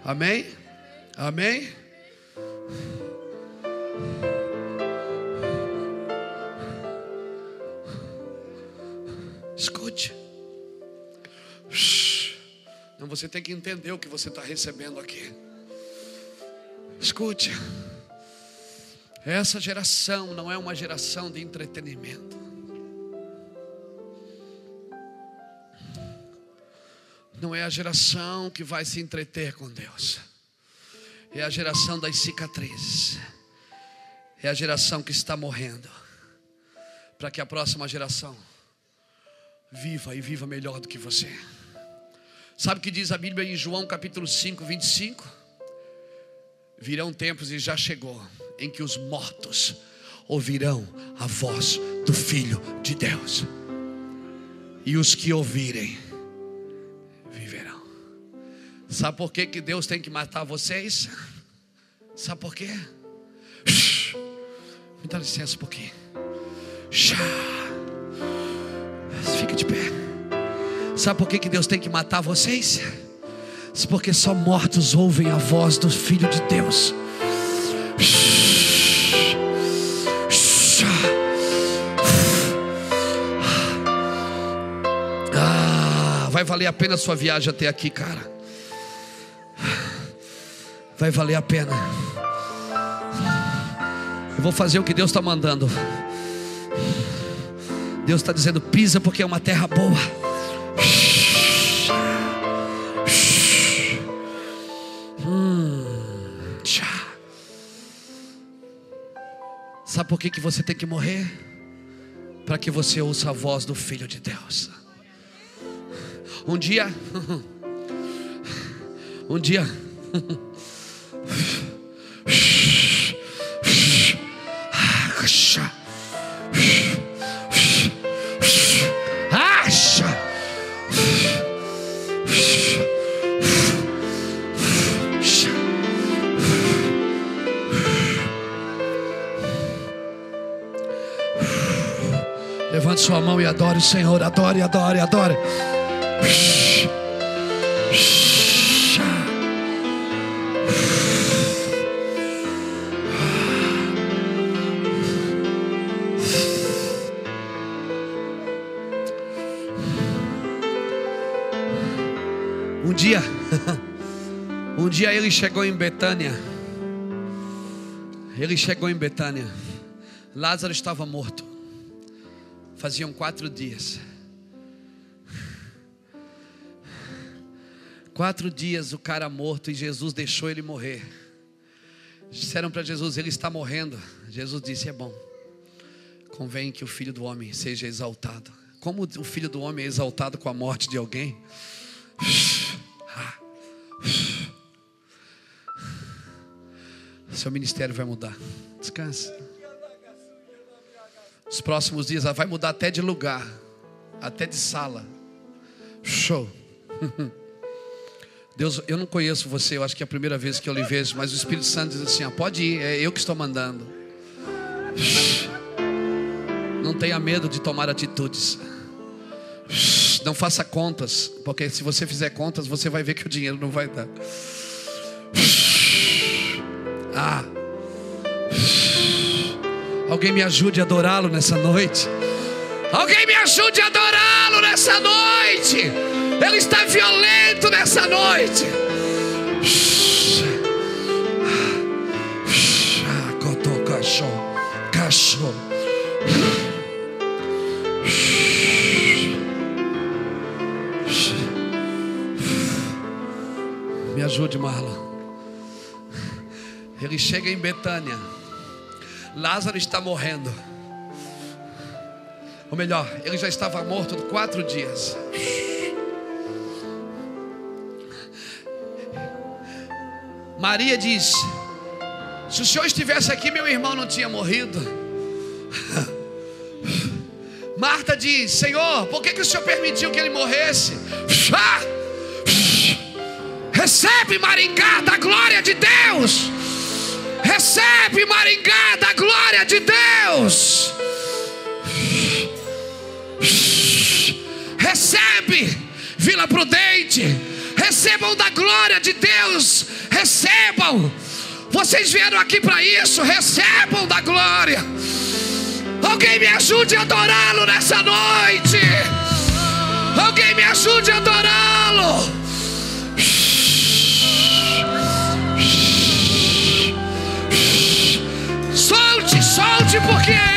Amém? Amém? Escute. Então você tem que entender o que você está recebendo aqui. Escute. Essa geração não é uma geração de entretenimento. Não é a geração que vai se entreter com Deus. É a geração das cicatrizes. É a geração que está morrendo. Para que a próxima geração viva e viva melhor do que você. Sabe o que diz a Bíblia em João capítulo 5, 25? Virão tempos e já chegou em que os mortos ouvirão a voz do Filho de Deus. E os que ouvirem. Sabe por que, que Deus tem que matar vocês? Sabe por quê? Me dá licença um pouquinho. Fica de pé. Sabe por que, que Deus tem que matar vocês? Porque só mortos ouvem a voz do Filho de Deus. Ah, vai valer a pena a sua viagem até aqui, cara. Vai valer a pena. Eu vou fazer o que Deus está mandando. Deus está dizendo: pisa porque é uma terra boa. Sabe por que, que você tem que morrer? Para que você ouça a voz do Filho de Deus. Um dia, um dia, sua mão e adore o Senhor. Adore, adore, adore. Ele chegou em Betânia. Ele chegou em Betânia. Lázaro estava morto. Faziam quatro dias. Quatro dias o cara morto e Jesus deixou ele morrer. Disseram para Jesus: Ele está morrendo. Jesus disse: É bom. Convém que o filho do homem seja exaltado. Como o filho do homem é exaltado com a morte de alguém? Seu ministério vai mudar. Descanse. Os próximos dias ela vai mudar até de lugar, até de sala. Show. Deus, eu não conheço você, eu acho que é a primeira vez que eu lhe vejo, mas o Espírito Santo diz assim: ó, pode ir, é eu que estou mandando. Não tenha medo de tomar atitudes. Não faça contas, porque se você fizer contas, você vai ver que o dinheiro não vai dar. Ah. Alguém me ajude a adorá-lo nessa noite. Alguém me ajude a adorá-lo nessa noite. Ele está violento nessa noite. Cachorro. Me ajude, Marla. Ele chega em Betânia. Lázaro está morrendo. Ou melhor, ele já estava morto quatro dias. Maria diz: Se o senhor estivesse aqui, meu irmão não tinha morrido. Marta diz: Senhor, por que, que o senhor permitiu que ele morresse? Recebe Maringá da glória de Deus. Recebe Maringá da glória de Deus. Recebe Vila Prudente. Recebam da glória de Deus. Recebam. Vocês vieram aqui para isso. Recebam da glória. Alguém me ajude a adorá-lo nessa noite. Alguém me ajude a adorá-lo. Porque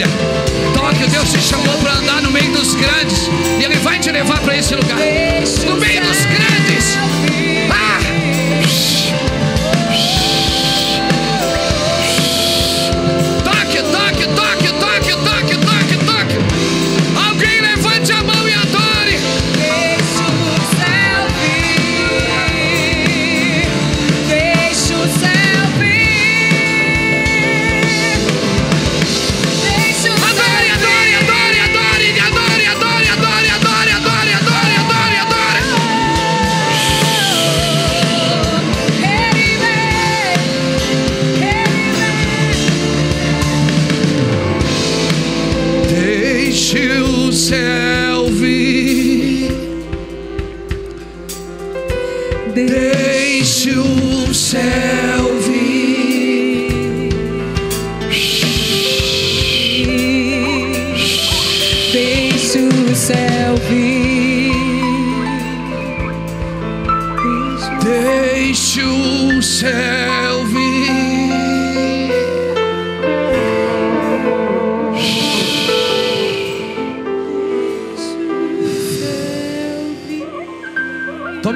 filha. Toque, Deus te chamou para andar no meio dos grandes. E Ele vai te levar para esse lugar. No meio dos grandes.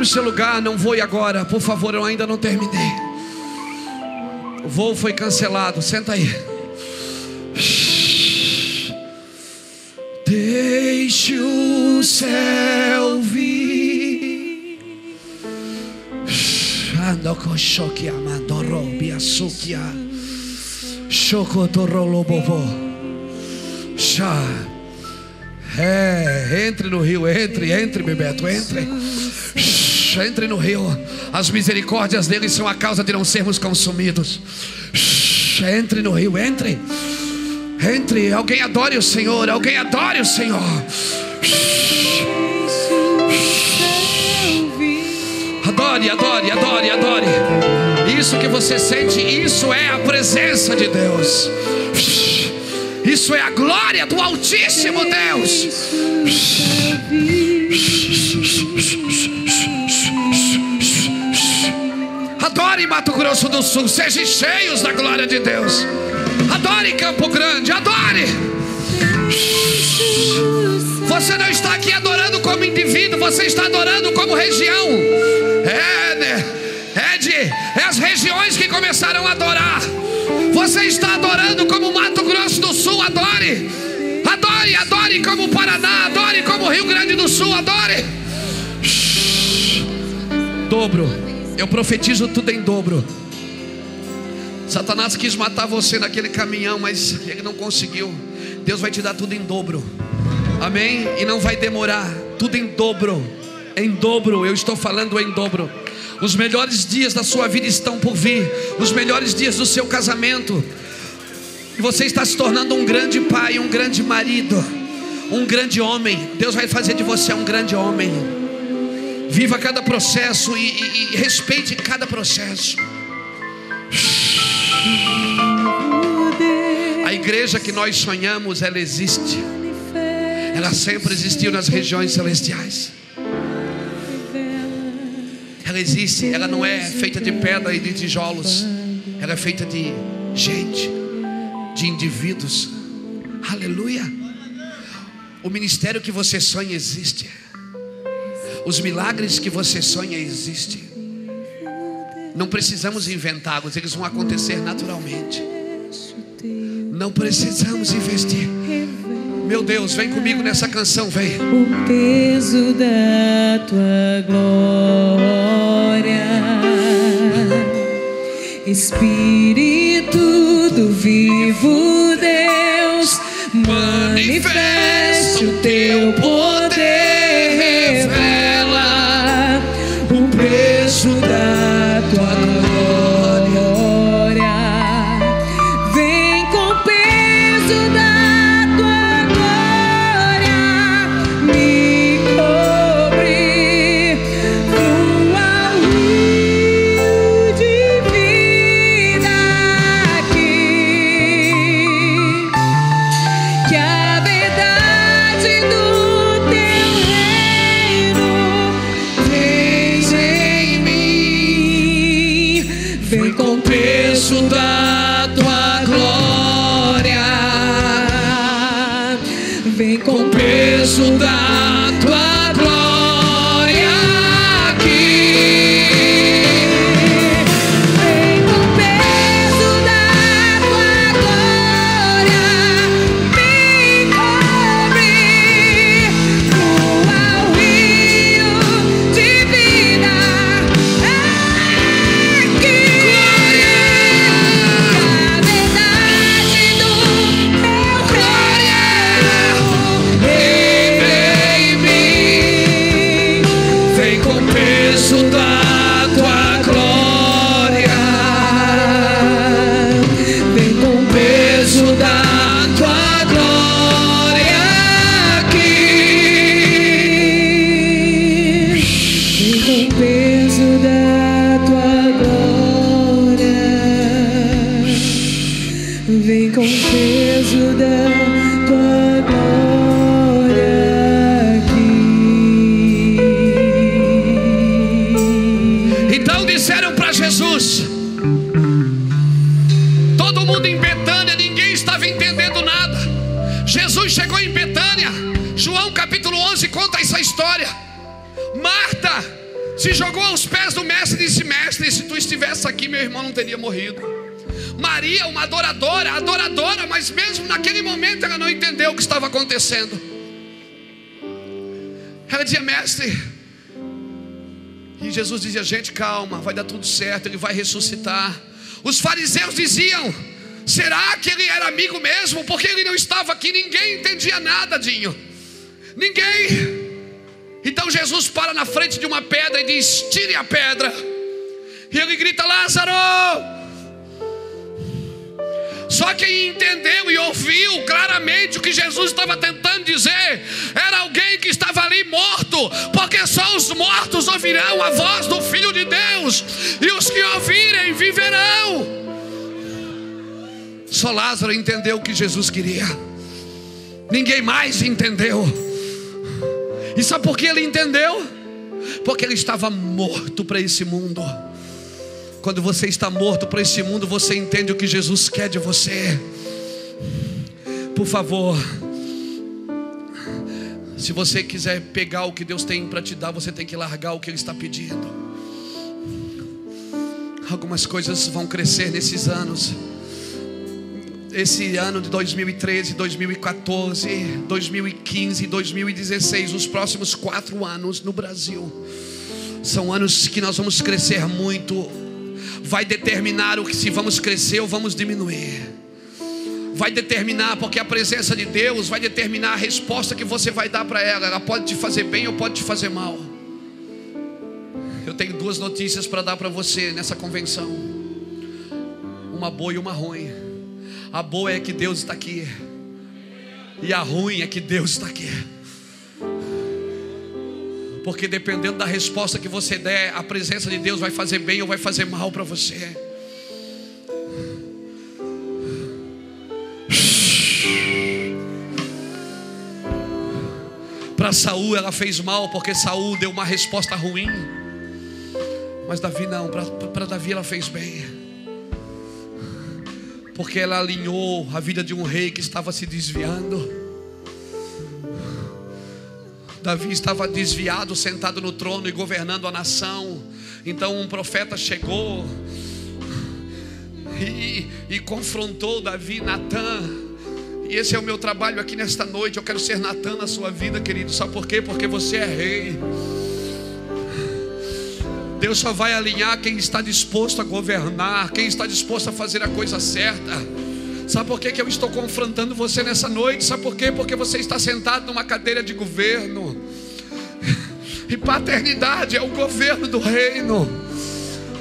Tome seu lugar, não voe agora, por favor, eu ainda não terminei. O voo foi cancelado, senta aí. Deixe o céu vir. Ando com choque amandoro biasukia. Chocotorolobobo. Chá. É, entre no rio, entre, entre, Bebeto, entre. Entre no rio. As misericórdias dele são a causa de não sermos consumidos. Entre no rio, entre. Entre, alguém adore o Senhor, alguém adore o Senhor. Adore, adore, adore, adore. Isso que você sente, isso é a presença de Deus. Isso é a glória do Altíssimo Deus. Adore Mato Grosso do Sul, sejam cheios da glória de Deus. Adore Campo Grande, adore. Você não está aqui adorando como indivíduo, você está adorando como região. É, né? É de é as regiões que começaram a adorar. Você está adorando como Mato Grosso do Sul, adore. Adore, adore como Paraná, adore como Rio Grande do Sul, adore. Dobro. Eu profetizo tudo em dobro. Satanás quis matar você naquele caminhão, mas ele não conseguiu. Deus vai te dar tudo em dobro. Amém? E não vai demorar. Tudo em dobro. Em dobro. Eu estou falando em dobro. Os melhores dias da sua vida estão por vir. Os melhores dias do seu casamento. E você está se tornando um grande pai, um grande marido. um grande homem. Deus vai fazer de você um grande homem. Viva cada processo e, e- e respeite cada processo. A igreja que nós sonhamos, ela existe. Ela sempre existiu nas regiões celestiais. Ela existe, ela não é feita de pedra e de tijolos. Ela é feita de gente, de indivíduos. Aleluia. O ministério que você sonha existe. Os milagres que você sonha existem. Não precisamos inventá-los, eles vão acontecer naturalmente. Não precisamos investir. Meu Deus, vem comigo nessa canção, vem. o peso da tua glória, Espírito do vivo Deus, manifesta o teu poder, Vem com o peso da acontecendo. Ela dizia: Mestre, e Jesus dizia: gente, calma, vai dar tudo certo, ele vai ressuscitar. Os fariseus diziam: será que ele era amigo mesmo? Porque ele não estava aqui, ninguém entendia nada, Dinho. Ninguém. Então Jesus para na frente de uma pedra e diz: tire a pedra. E ele grita: Lázaro. Só quem entendeu e ouviu claramente o que Jesus estava era alguém que estava ali morto, porque só os mortos ouvirão a voz do Filho de Deus, e os que ouvirem viverão. Só Lázaro entendeu o que Jesus queria, ninguém mais entendeu. E sabe por que ele entendeu? Porque ele estava morto para esse mundo. Quando você está morto para esse mundo, você entende o que Jesus quer de você. Por favor, se você quiser pegar o que Deus tem para te dar, você tem que largar o que Ele está pedindo. Algumas coisas vão crescer nesses anos. Esse ano de 2013, 2014, 2015, 2016, os próximos quatro anos no Brasil, são anos que nós vamos crescer muito vai determinar o que se vamos crescer ou vamos diminuir. Vai determinar, porque a presença de Deus vai determinar a resposta que você vai dar para ela. Ela pode te fazer bem ou pode te fazer mal. Eu tenho duas notícias para dar para você nessa convenção: uma boa e uma ruim. A boa é que Deus está aqui. E a ruim é que Deus está aqui. Porque dependendo da resposta que você der, a presença de Deus vai fazer bem ou vai fazer mal para você. Para Saul ela fez mal porque Saul deu uma resposta ruim. Mas Davi não, para Davi ela fez bem. Porque ela alinhou a vida de um rei que estava se desviando. Davi estava desviado, sentado no trono e governando a nação. Então um profeta chegou e, e confrontou Davi, Natan. E esse é o meu trabalho aqui nesta noite. Eu quero ser Natan na sua vida, querido. Sabe por quê? Porque você é rei. Deus só vai alinhar quem está disposto a governar, quem está disposto a fazer a coisa certa. Sabe por que, que eu estou confrontando você nessa noite? Sabe por quê? Porque você está sentado numa cadeira de governo. E paternidade é o governo do reino.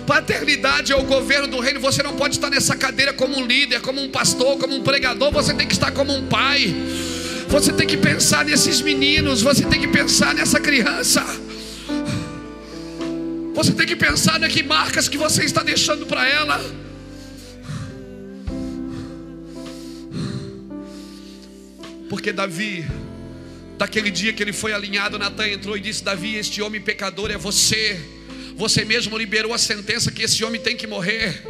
Paternidade é o governo do reino. Você não pode estar nessa cadeira como um líder, como um pastor, como um pregador. Você tem que estar como um pai. Você tem que pensar nesses meninos. Você tem que pensar nessa criança. Você tem que pensar nas que marcas que você está deixando para ela. Porque Davi, daquele dia que ele foi alinhado, Natan entrou e disse: Davi, este homem pecador é você. Você mesmo liberou a sentença que esse homem tem que morrer.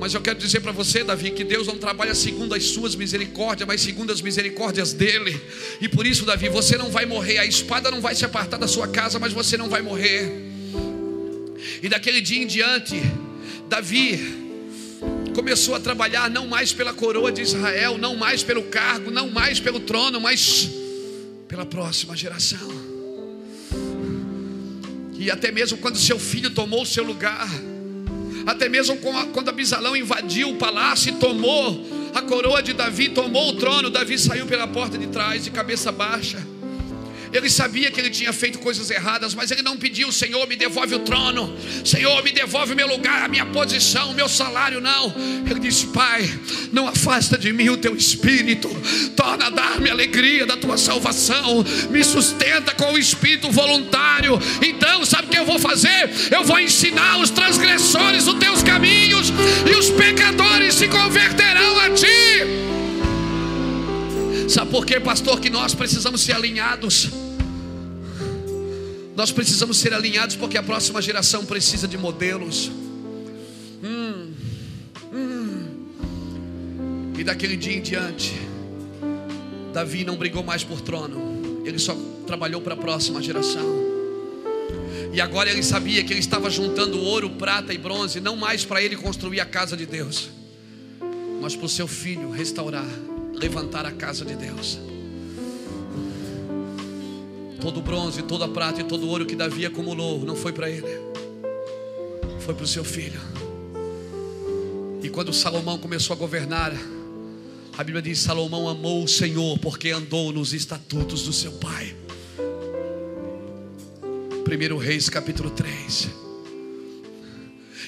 Mas eu quero dizer para você, Davi, que Deus não trabalha segundo as suas misericórdias, mas segundo as misericórdias dele. E por isso, Davi, você não vai morrer. A espada não vai se apartar da sua casa, mas você não vai morrer. E daquele dia em diante, Davi começou a trabalhar não mais pela coroa de Israel, não mais pelo cargo, não mais pelo trono, mas pela próxima geração. E até mesmo quando seu filho tomou o seu lugar, até mesmo quando Abisalão invadiu o palácio e tomou a coroa de Davi, tomou o trono, Davi saiu pela porta de trás de cabeça baixa. Ele sabia que ele tinha feito coisas erradas, mas ele não pediu: Senhor, me devolve o trono, Senhor, me devolve o meu lugar, a minha posição, o meu salário. Não. Ele disse: Pai, não afasta de mim o teu espírito, torna a dar-me alegria da tua salvação, me sustenta com o espírito voluntário. Então, sabe o que eu vou fazer? Eu vou ensinar os transgressores os teus caminhos, e os pecadores se converterão a ti. Sabe por quê, pastor? Que nós precisamos ser alinhados. Nós precisamos ser alinhados porque a próxima geração precisa de modelos. Hum, hum. E daquele dia em diante, Davi não brigou mais por trono, ele só trabalhou para a próxima geração. E agora ele sabia que ele estava juntando ouro, prata e bronze, não mais para ele construir a casa de Deus, mas para o seu filho restaurar levantar a casa de Deus. Todo bronze, toda prata e todo ouro que Davi acumulou não foi para ele, foi para o seu filho. E quando Salomão começou a governar, a Bíblia diz: Salomão amou o Senhor porque andou nos estatutos do seu pai. 1 Reis capítulo 3.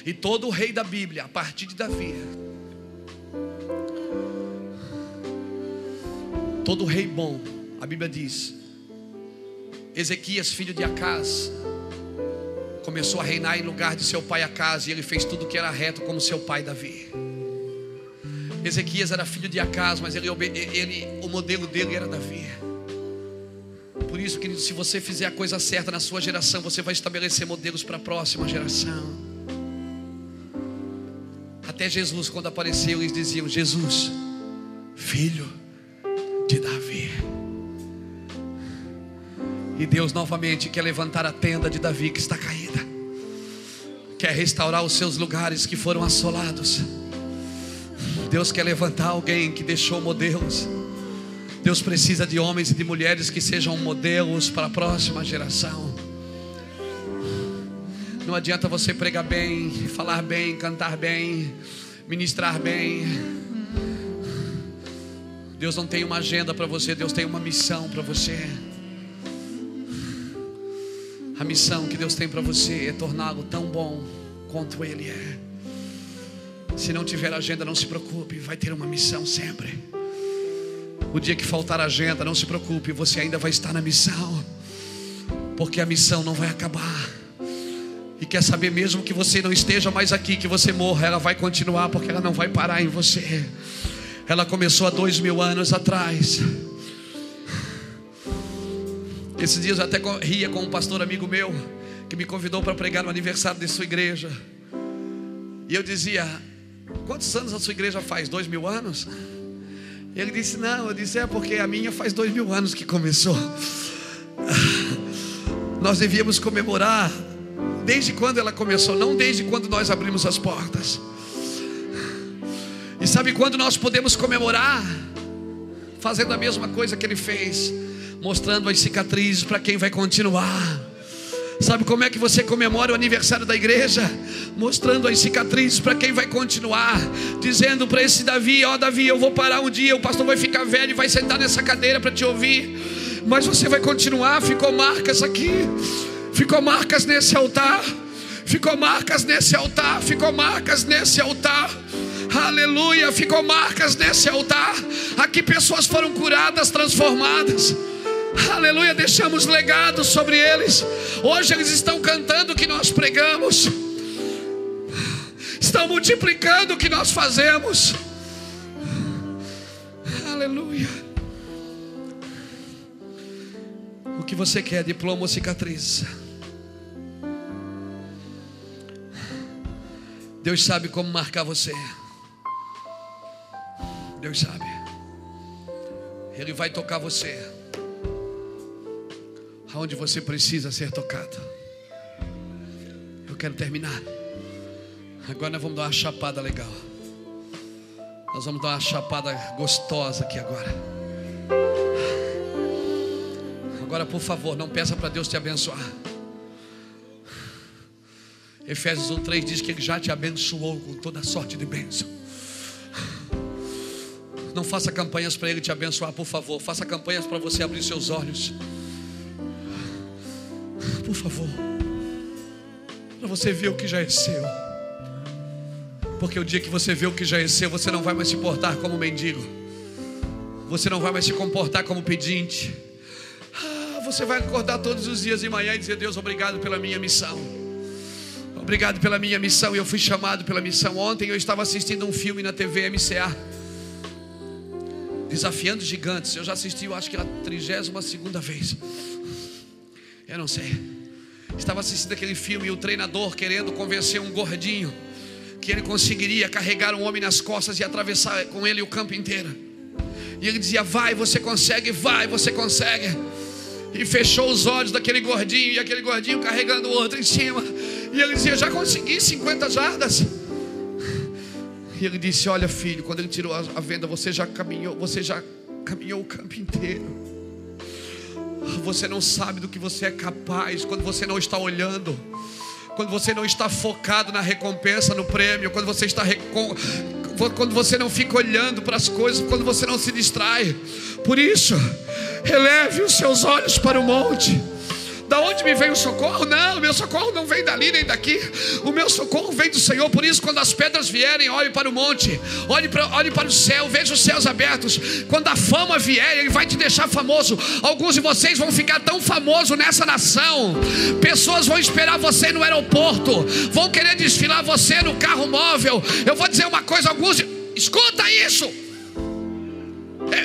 E todo o rei da Bíblia, a partir de Davi, Todo rei bom, a Bíblia diz, Ezequias, filho de Acas, começou a reinar em lugar de seu pai Acas, e ele fez tudo que era reto como seu pai Davi. Ezequias era filho de Acas, mas ele, ele, o modelo dele era Davi. Por isso, querido, se você fizer a coisa certa na sua geração, você vai estabelecer modelos para a próxima geração. Até Jesus, quando apareceu, eles diziam: Jesus, filho de Davi. E Deus novamente quer levantar a tenda de Davi que está caída, quer restaurar os seus lugares que foram assolados. Deus quer levantar alguém que deixou modelos. Deus precisa de homens e de mulheres que sejam modelos para a próxima geração. Não adianta você pregar bem, falar bem, cantar bem, ministrar bem Deus não tem uma agenda para você, Deus tem uma missão para você. A missão que Deus tem para você é torná-lo tão bom quanto Ele é. Se não tiver agenda, não se preocupe, vai ter uma missão sempre. O dia que faltar agenda, não se preocupe, você ainda vai estar na missão, porque a missão não vai acabar. E quer saber mesmo que você não esteja mais aqui, que você morra, ela vai continuar, porque ela não vai parar em você. Ela começou há dois mil anos atrás. Esses dias eu até ria com um pastor amigo meu que me convidou para pregar no aniversário de sua igreja. E eu dizia: Quantos anos a sua igreja faz? Dois mil anos? Ele disse: Não, eu disse: É porque a minha faz dois mil anos que começou. Nós devíamos comemorar desde quando ela começou, não desde quando nós abrimos as portas. E sabe quando nós podemos comemorar? Fazendo a mesma coisa que ele fez, mostrando as cicatrizes para quem vai continuar. Sabe como é que você comemora o aniversário da igreja? Mostrando as cicatrizes para quem vai continuar, dizendo para esse Davi: Ó, oh, Davi, eu vou parar um dia, o pastor vai ficar velho e vai sentar nessa cadeira para te ouvir, mas você vai continuar. Ficou marcas aqui, ficou marcas nesse altar, ficou marcas nesse altar, ficou marcas nesse altar. Aleluia, ficou marcas nesse altar. Aqui pessoas foram curadas, transformadas. Aleluia, deixamos legado sobre eles. Hoje eles estão cantando o que nós pregamos, estão multiplicando o que nós fazemos. Aleluia. O que você quer, diploma ou cicatriz? Deus sabe como marcar você. Deus sabe. Ele vai tocar você aonde você precisa ser tocado. Eu quero terminar. Agora nós vamos dar uma chapada legal. Nós vamos dar uma chapada gostosa aqui agora. Agora, por favor, não peça para Deus te abençoar. Efésios 1:3 diz que Ele já te abençoou com toda sorte de bênção. Não faça campanhas para Ele te abençoar, por favor. Faça campanhas para você abrir seus olhos por favor, para você ver o que já é seu. Porque o dia que você vê o que já é seu, você não vai mais se portar como mendigo, você não vai mais se comportar como pedinte. Ah, você vai acordar todos os dias de manhã e dizer: Deus, obrigado pela minha missão. Obrigado pela minha missão. Eu fui chamado pela missão. Ontem eu estava assistindo um filme na TV MCA. Desafiando Gigantes. Eu já assisti, eu acho que a 32 segunda vez. Eu não sei. Estava assistindo aquele filme e o treinador querendo convencer um gordinho que ele conseguiria carregar um homem nas costas e atravessar com ele o campo inteiro. E ele dizia: Vai, você consegue, vai, você consegue. E fechou os olhos daquele gordinho e aquele gordinho carregando o outro em cima. E ele dizia: Já consegui 50 jardas. E ele disse: Olha, filho, quando ele tirou a venda, você já caminhou, você já caminhou o campo inteiro. Você não sabe do que você é capaz quando você não está olhando, quando você não está focado na recompensa, no prêmio, quando você está quando você não fica olhando para as coisas, quando você não se distrai. Por isso, eleve os seus olhos para o monte da onde me vem o socorro? Não, meu socorro não vem dali nem daqui. O meu socorro vem do Senhor. Por isso, quando as pedras vierem, olhe para o monte, olhe para, olhe para o céu, veja os céus abertos. Quando a fama vier, Ele vai te deixar famoso. Alguns de vocês vão ficar tão famosos nessa nação. Pessoas vão esperar você no aeroporto, vão querer desfilar você no carro móvel. Eu vou dizer uma coisa, alguns. Escuta isso.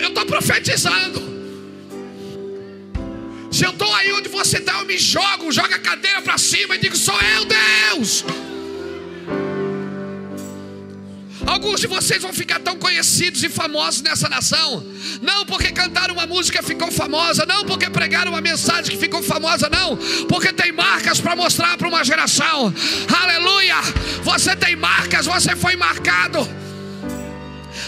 Eu estou profetizando. Se eu estou aí onde você está, eu me jogo, jogo a cadeira para cima e digo: sou eu, Deus. Alguns de vocês vão ficar tão conhecidos e famosos nessa nação, não porque cantaram uma música ficou famosa, não porque pregaram uma mensagem que ficou famosa, não, porque tem marcas para mostrar para uma geração. Aleluia! Você tem marcas, você foi marcado.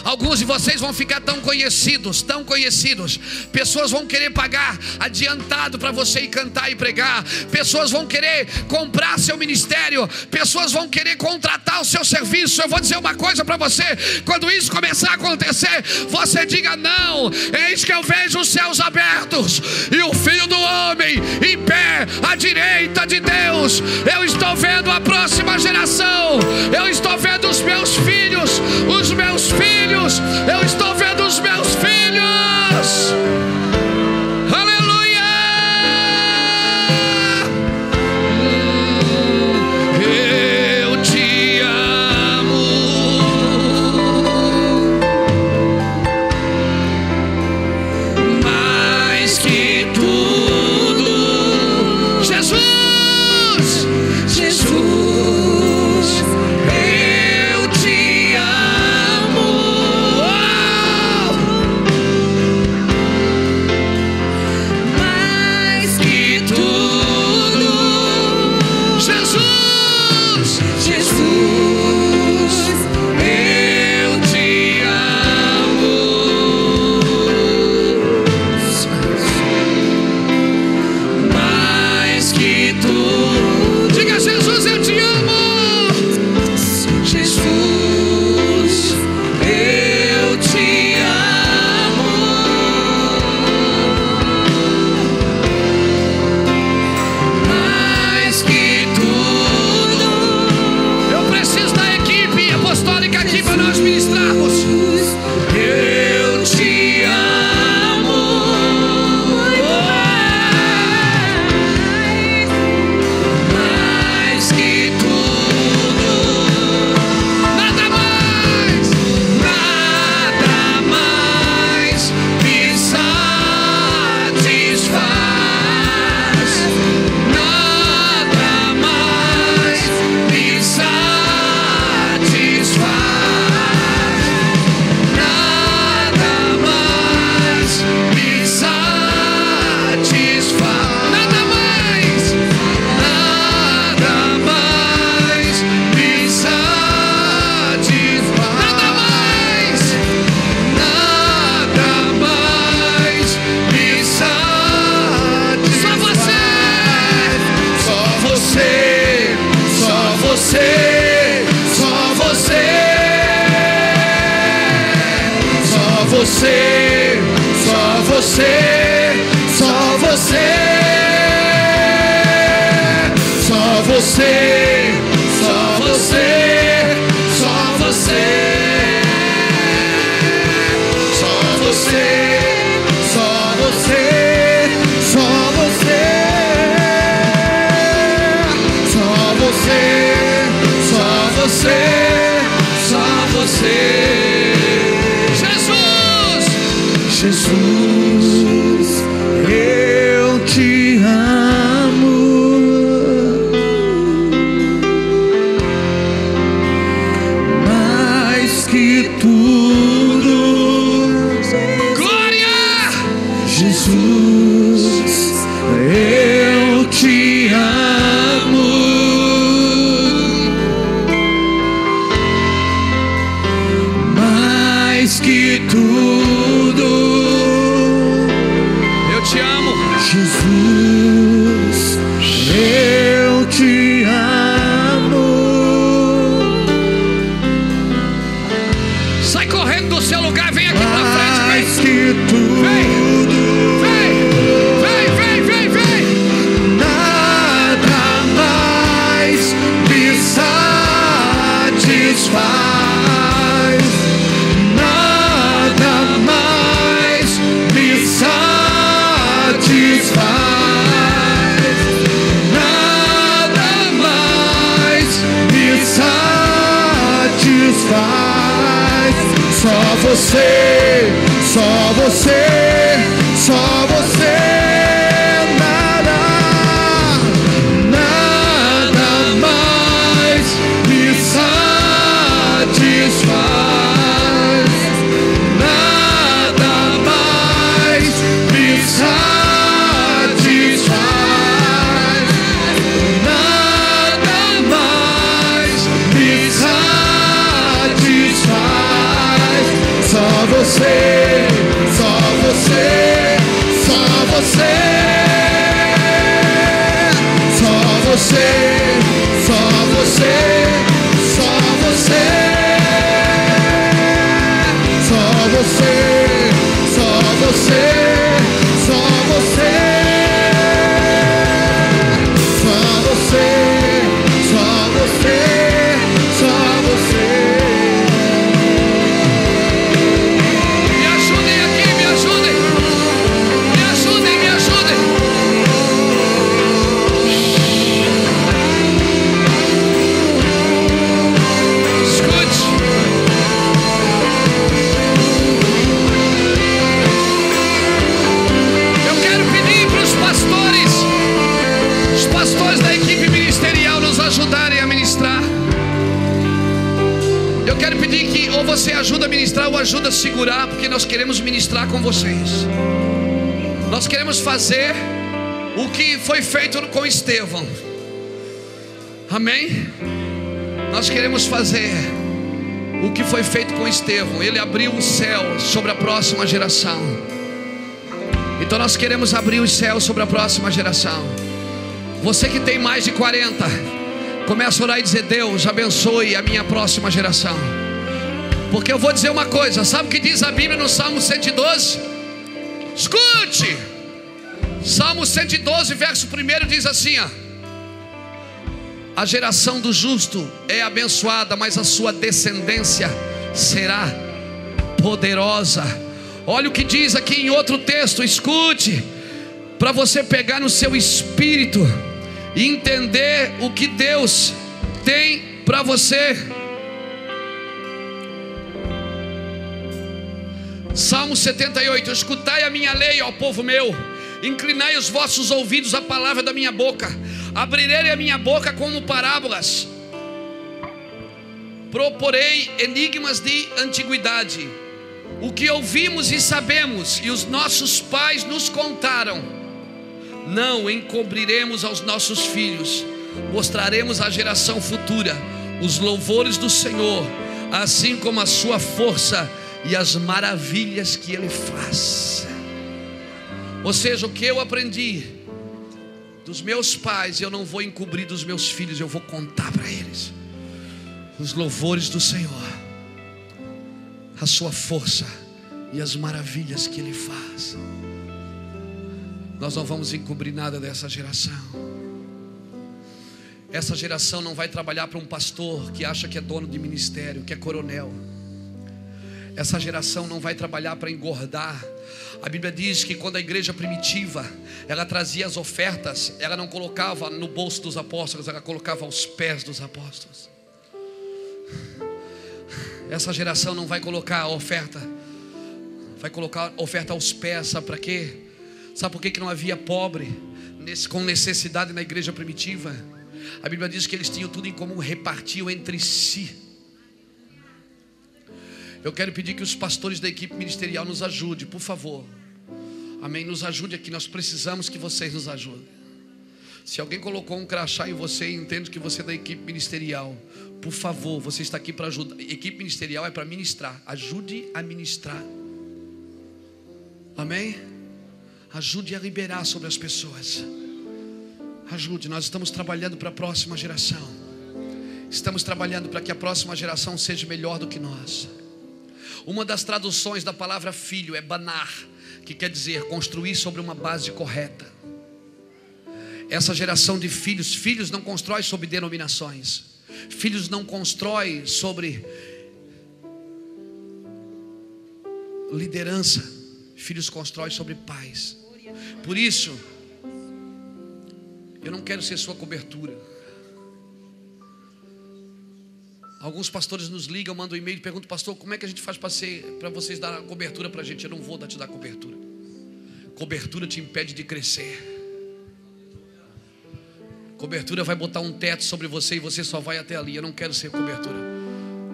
Alguns de vocês vão ficar tão conhecidos, tão conhecidos. Pessoas vão querer pagar adiantado para você ir cantar e pregar. Pessoas vão querer comprar seu ministério. Pessoas vão querer contratar o seu serviço. Eu vou dizer uma coisa para você: quando isso começar a acontecer, você diga não. Eis que eu vejo os céus abertos e o Filho do Homem em pé à direita de Deus. Eu estou vendo a próxima geração. Eu estou vendo os meus filhos, os meus filhos olhos, eu estou vendo os meus filhos. Amém? Nós queremos fazer o que foi feito com Estevão. Ele abriu os céu sobre a próxima geração. Então nós queremos abrir os céus sobre a próxima geração. Você que tem mais de 40, começa a orar e dizer: Deus, abençoe a minha próxima geração. Porque eu vou dizer uma coisa, sabe o que diz a Bíblia no Salmo 112? Escute! Salmo 112, verso 1 diz assim: ó, a geração do justo é abençoada, mas a sua descendência será poderosa. Olha o que diz aqui em outro texto, escute, para você pegar no seu espírito e entender o que Deus tem para você. Salmo 78: Escutai a minha lei, ó povo meu, inclinai os vossos ouvidos à palavra da minha boca, abrirei a minha boca como parábolas, proporei enigmas de antiguidade, o que ouvimos e sabemos, e os nossos pais nos contaram, não encobriremos aos nossos filhos, mostraremos à geração futura os louvores do Senhor, assim como a sua força e as maravilhas que Ele faz. Ou seja, o que eu aprendi dos meus pais, eu não vou encobrir dos meus filhos, eu vou contar para eles os louvores do Senhor, a sua força e as maravilhas que Ele faz. Nós não vamos encobrir nada dessa geração. Essa geração não vai trabalhar para um pastor que acha que é dono de ministério, que é coronel. Essa geração não vai trabalhar para engordar. A Bíblia diz que quando a igreja primitiva, ela trazia as ofertas, ela não colocava no bolso dos apóstolos, ela colocava aos pés dos apóstolos. Essa geração não vai colocar a oferta, vai colocar a oferta aos pés, sabe para quê? Sabe por que, que não havia pobre nesse, com necessidade na igreja primitiva? A Bíblia diz que eles tinham tudo em comum, repartiam entre si. Eu quero pedir que os pastores da equipe ministerial nos ajudem, por favor. Amém. Nos ajude aqui, nós precisamos que vocês nos ajudem. Se alguém colocou um crachá em você e entende que você é da equipe ministerial, por favor, você está aqui para ajudar. Equipe ministerial é para ministrar. Ajude a ministrar. Amém? Ajude a liberar sobre as pessoas. Ajude, nós estamos trabalhando para a próxima geração. Estamos trabalhando para que a próxima geração seja melhor do que nós. Uma das traduções da palavra filho é banar, que quer dizer construir sobre uma base correta. Essa geração de filhos, filhos não constrói sobre denominações. Filhos não constrói sobre liderança. Filhos constrói sobre pais. Por isso, eu não quero ser sua cobertura. Alguns pastores nos ligam, mandam um e-mail e perguntam, pastor, como é que a gente faz para vocês dar cobertura para a gente? Eu não vou te dar cobertura. Cobertura te impede de crescer. Cobertura vai botar um teto sobre você e você só vai até ali. Eu não quero ser cobertura.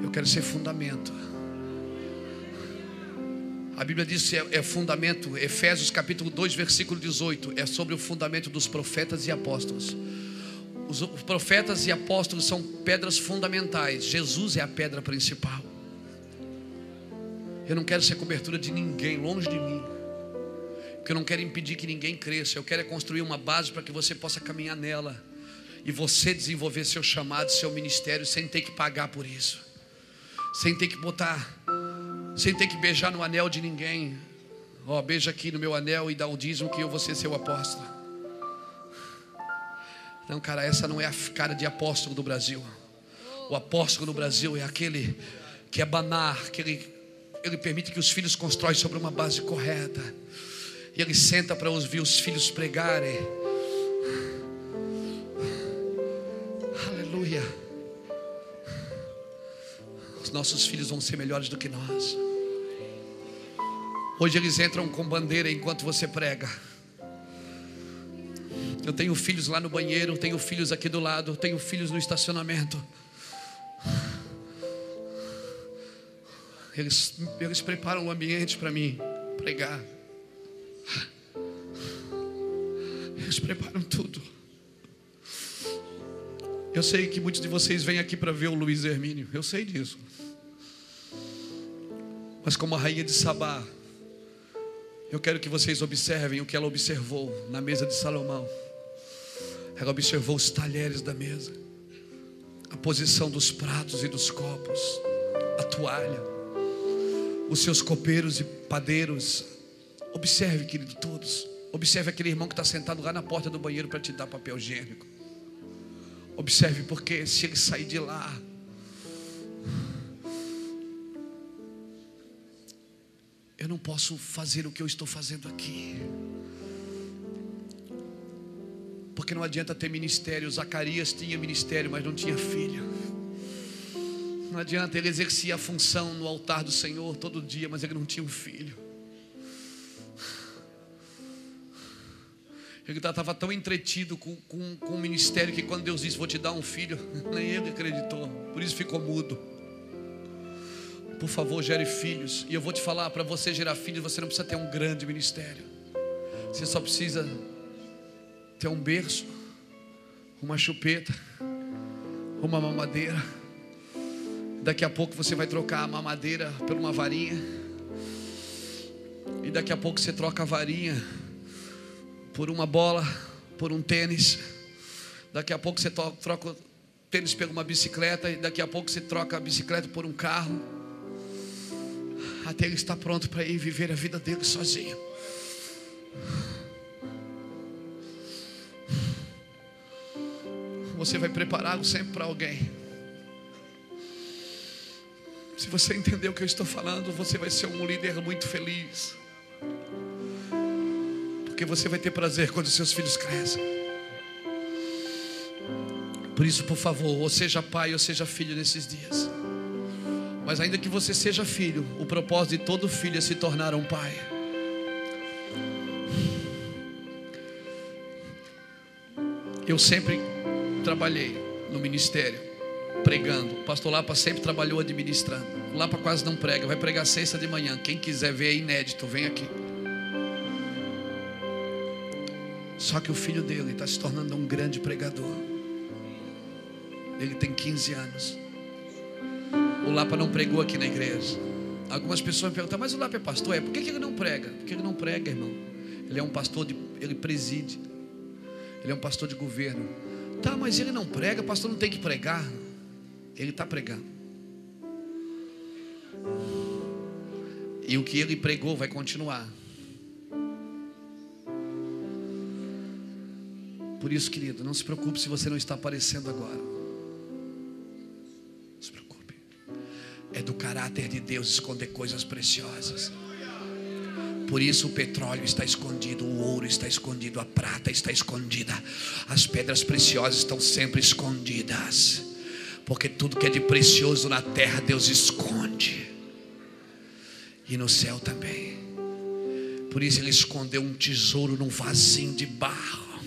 Eu quero ser fundamento. A Bíblia diz que é, é fundamento, Efésios capítulo 2, versículo 18, é sobre o fundamento dos profetas e apóstolos. Os profetas e apóstolos são pedras fundamentais. Jesus é a pedra principal. Eu não quero ser cobertura de ninguém, longe de mim. Porque eu não quero impedir que ninguém cresça. Eu quero é construir uma base para que você possa caminhar nela. E você desenvolver seu chamado, seu ministério, sem ter que pagar por isso. Sem ter que botar, sem ter que beijar no anel de ninguém. Ó, oh, beija aqui no meu anel e dá o dízimo que eu vou ser seu apóstolo. Não, cara, essa não é a cara de apóstolo do Brasil. O apóstolo no Brasil é aquele que é banar, que ele, ele permite que os filhos constroem sobre uma base correta. E ele senta para ouvir os filhos pregarem. Aleluia. Os nossos filhos vão ser melhores do que nós. Hoje eles entram com bandeira enquanto você prega. Eu tenho filhos lá no banheiro, tenho filhos aqui do lado, tenho filhos no estacionamento. Eles, eles preparam o ambiente para mim pregar. Eles preparam tudo. Eu sei que muitos de vocês vêm aqui para ver o Luiz Hermínio. Eu sei disso. Mas como a rainha de Sabá, eu quero que vocês observem o que ela observou na mesa de Salomão. Ela observou os talheres da mesa. a posição dos pratos e dos copos, a toalha, os seus copeiros e padeiros. Observe, querido, todos. Observe aquele irmão que está sentado lá na porta do banheiro para te dar papel higiênico. Observe, porque se ele sair de lá, eu não posso fazer o que eu estou fazendo aqui. Porque não adianta ter ministério. Zacarias tinha ministério, mas não tinha filho. Não adianta, ele exercia a função no altar do Senhor todo dia, mas ele não tinha um filho. Ele estava tão entretido com, com, com o ministério que quando Deus disse: Vou te dar um filho, nem ele acreditou, por isso ficou mudo. Por favor, gere filhos. E eu vou te falar: para você gerar filhos, você não precisa ter um grande ministério, você só precisa ter um berço, uma chupeta, uma mamadeira. Daqui a pouco você vai trocar a mamadeira por uma varinha. E daqui a pouco você troca a varinha por uma bola, por um tênis. Daqui a pouco você troca o tênis por uma bicicleta. E daqui a pouco você troca a bicicleta por um carro. Até ele está pronto para ir viver a vida dele sozinho. Você vai prepará-lo sempre para alguém. Se você entender o que eu estou falando, você vai ser um líder muito feliz. Porque você vai ter prazer quando seus filhos crescem. Por isso, por favor, ou seja pai ou seja filho nesses dias. Mas ainda que você seja filho, o propósito de todo filho é se tornar um pai. Eu sempre trabalhei no ministério, pregando. O pastor Lapa sempre trabalhou administrando. O Lapa quase não prega, vai pregar sexta de manhã. Quem quiser ver é inédito, vem aqui. Só que o filho dele está se tornando um grande pregador. Ele tem 15 anos. O Lapa não pregou aqui na igreja. Algumas pessoas me perguntam, mas o Lapa é pastor? É, por que, que ele não prega? Porque ele não prega, irmão. Ele é um pastor, de, ele preside. Ele é um pastor de governo. Tá, mas ele não prega, pastor não tem que pregar. Ele está pregando. E o que ele pregou vai continuar. Por isso, querido, não se preocupe se você não está aparecendo agora. É do caráter de Deus esconder coisas preciosas. Por isso o petróleo está escondido, o ouro está escondido, a prata está escondida, as pedras preciosas estão sempre escondidas, porque tudo que é de precioso na terra Deus esconde, e no céu também. Por isso ele escondeu um tesouro num vasinho de barro.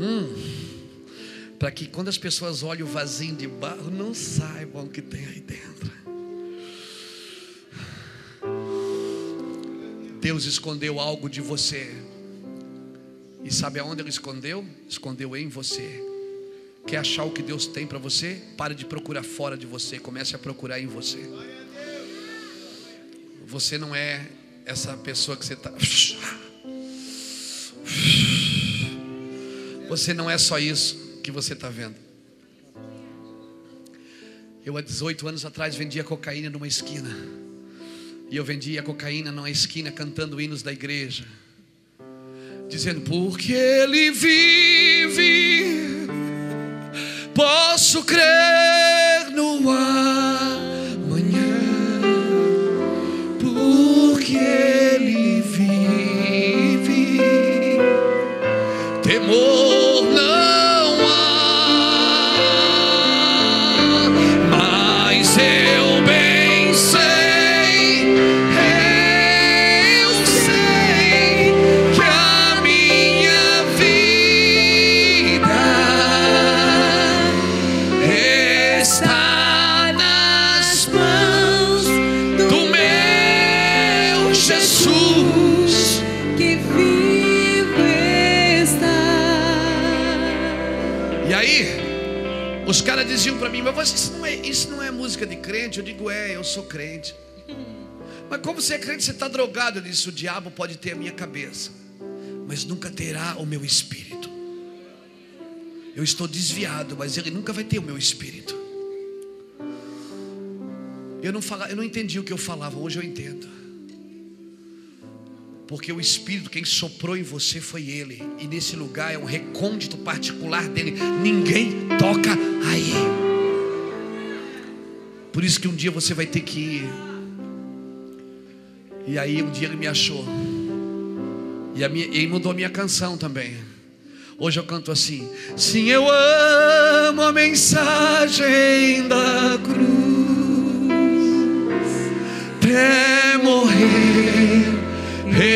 Hum, para que quando as pessoas olhem o vasinho de barro, não saibam o que tem aí dentro. Deus escondeu algo de você. E sabe aonde Ele escondeu? Escondeu em você. Quer achar o que Deus tem para você? Pare de procurar fora de você, comece a procurar em você. Você não é essa pessoa que você está. Você não é só isso que você está vendo. Eu há 18 anos atrás vendia cocaína numa esquina. E eu vendia cocaína numa esquina cantando hinos da igreja. Dizendo, porque ele vive, posso crer no amanhã. Crente? Eu digo, é, eu sou crente. Mas como você é crente, você está drogado? Eu disse, o diabo pode ter a minha cabeça, mas nunca terá o meu espírito. Eu estou desviado, mas ele nunca vai ter o meu espírito. Eu não, fala, eu não entendi o que eu falava, hoje eu entendo. Porque o Espírito, quem soprou em você foi Ele. E nesse lugar é um recôndito particular dele. Ninguém toca aí. Por isso que um dia você vai ter que ir. E aí um dia ele me achou. E minha, ele mudou a minha canção também. Hoje eu canto assim: Sim, eu amo a mensagem da cruz. Até morrer,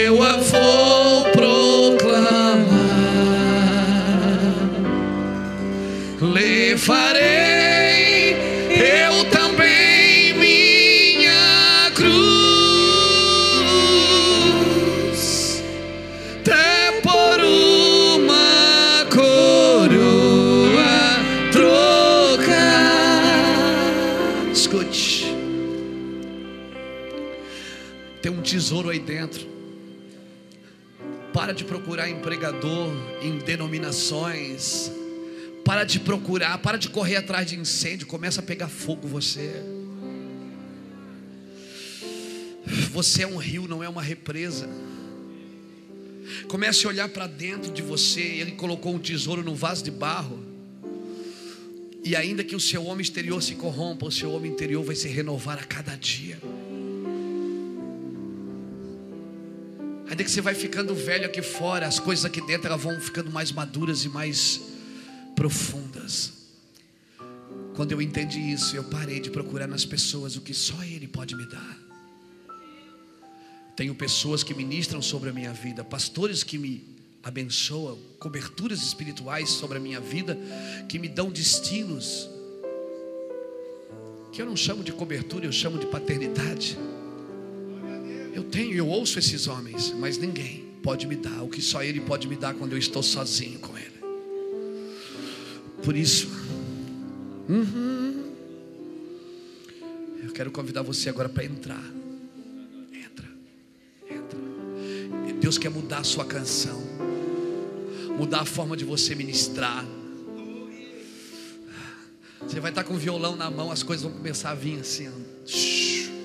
eu a vou proclamar. Levarei tesouro aí dentro. Para de procurar empregador em denominações. Para de procurar, para de correr atrás de incêndio, começa a pegar fogo você. Você é um rio, não é uma represa. Comece a olhar para dentro de você. Ele colocou um tesouro num vaso de barro. E ainda que o seu homem exterior se corrompa, o seu homem interior vai se renovar a cada dia. Ainda que você vai ficando velho aqui fora, as coisas aqui dentro elas vão ficando mais maduras e mais profundas. Quando eu entendi isso, eu parei de procurar nas pessoas o que só Ele pode me dar. Tenho pessoas que ministram sobre a minha vida, pastores que me abençoam, coberturas espirituais sobre a minha vida, que me dão destinos, que eu não chamo de cobertura, eu chamo de paternidade. Eu tenho, eu ouço esses homens, mas ninguém pode me dar o que só Ele pode me dar quando eu estou sozinho com Ele. Por isso, uhum, eu quero convidar você agora para entrar. Entra, entra. Deus quer mudar a sua canção, mudar a forma de você ministrar. Você vai estar com o violão na mão, as coisas vão começar a vir assim. ó.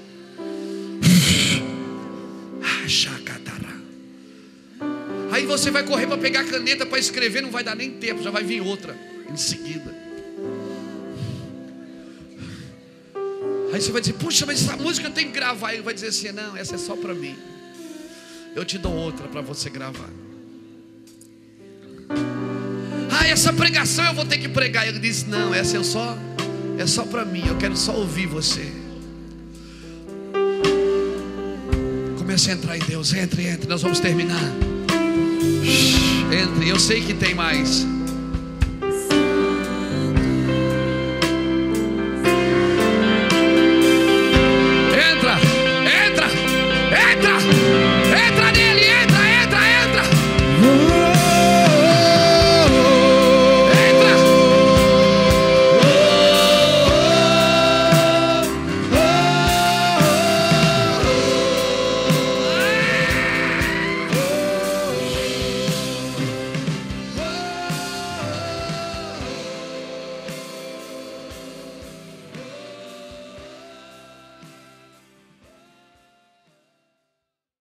Aí você vai correr para pegar a caneta para escrever, não vai dar nem tempo, já vai vir outra em seguida. Aí você vai dizer, puxa, mas essa música eu tenho que gravar. Ele vai dizer assim: não, essa é só para mim. Eu te dou outra para você gravar. Ah, essa pregação eu vou ter que pregar. Ele diz: não, essa eu só, é só para mim. Eu quero só ouvir você. Comece a entrar em Deus. Entre, entre. Nós vamos terminar. Entre. Eu sei que tem mais.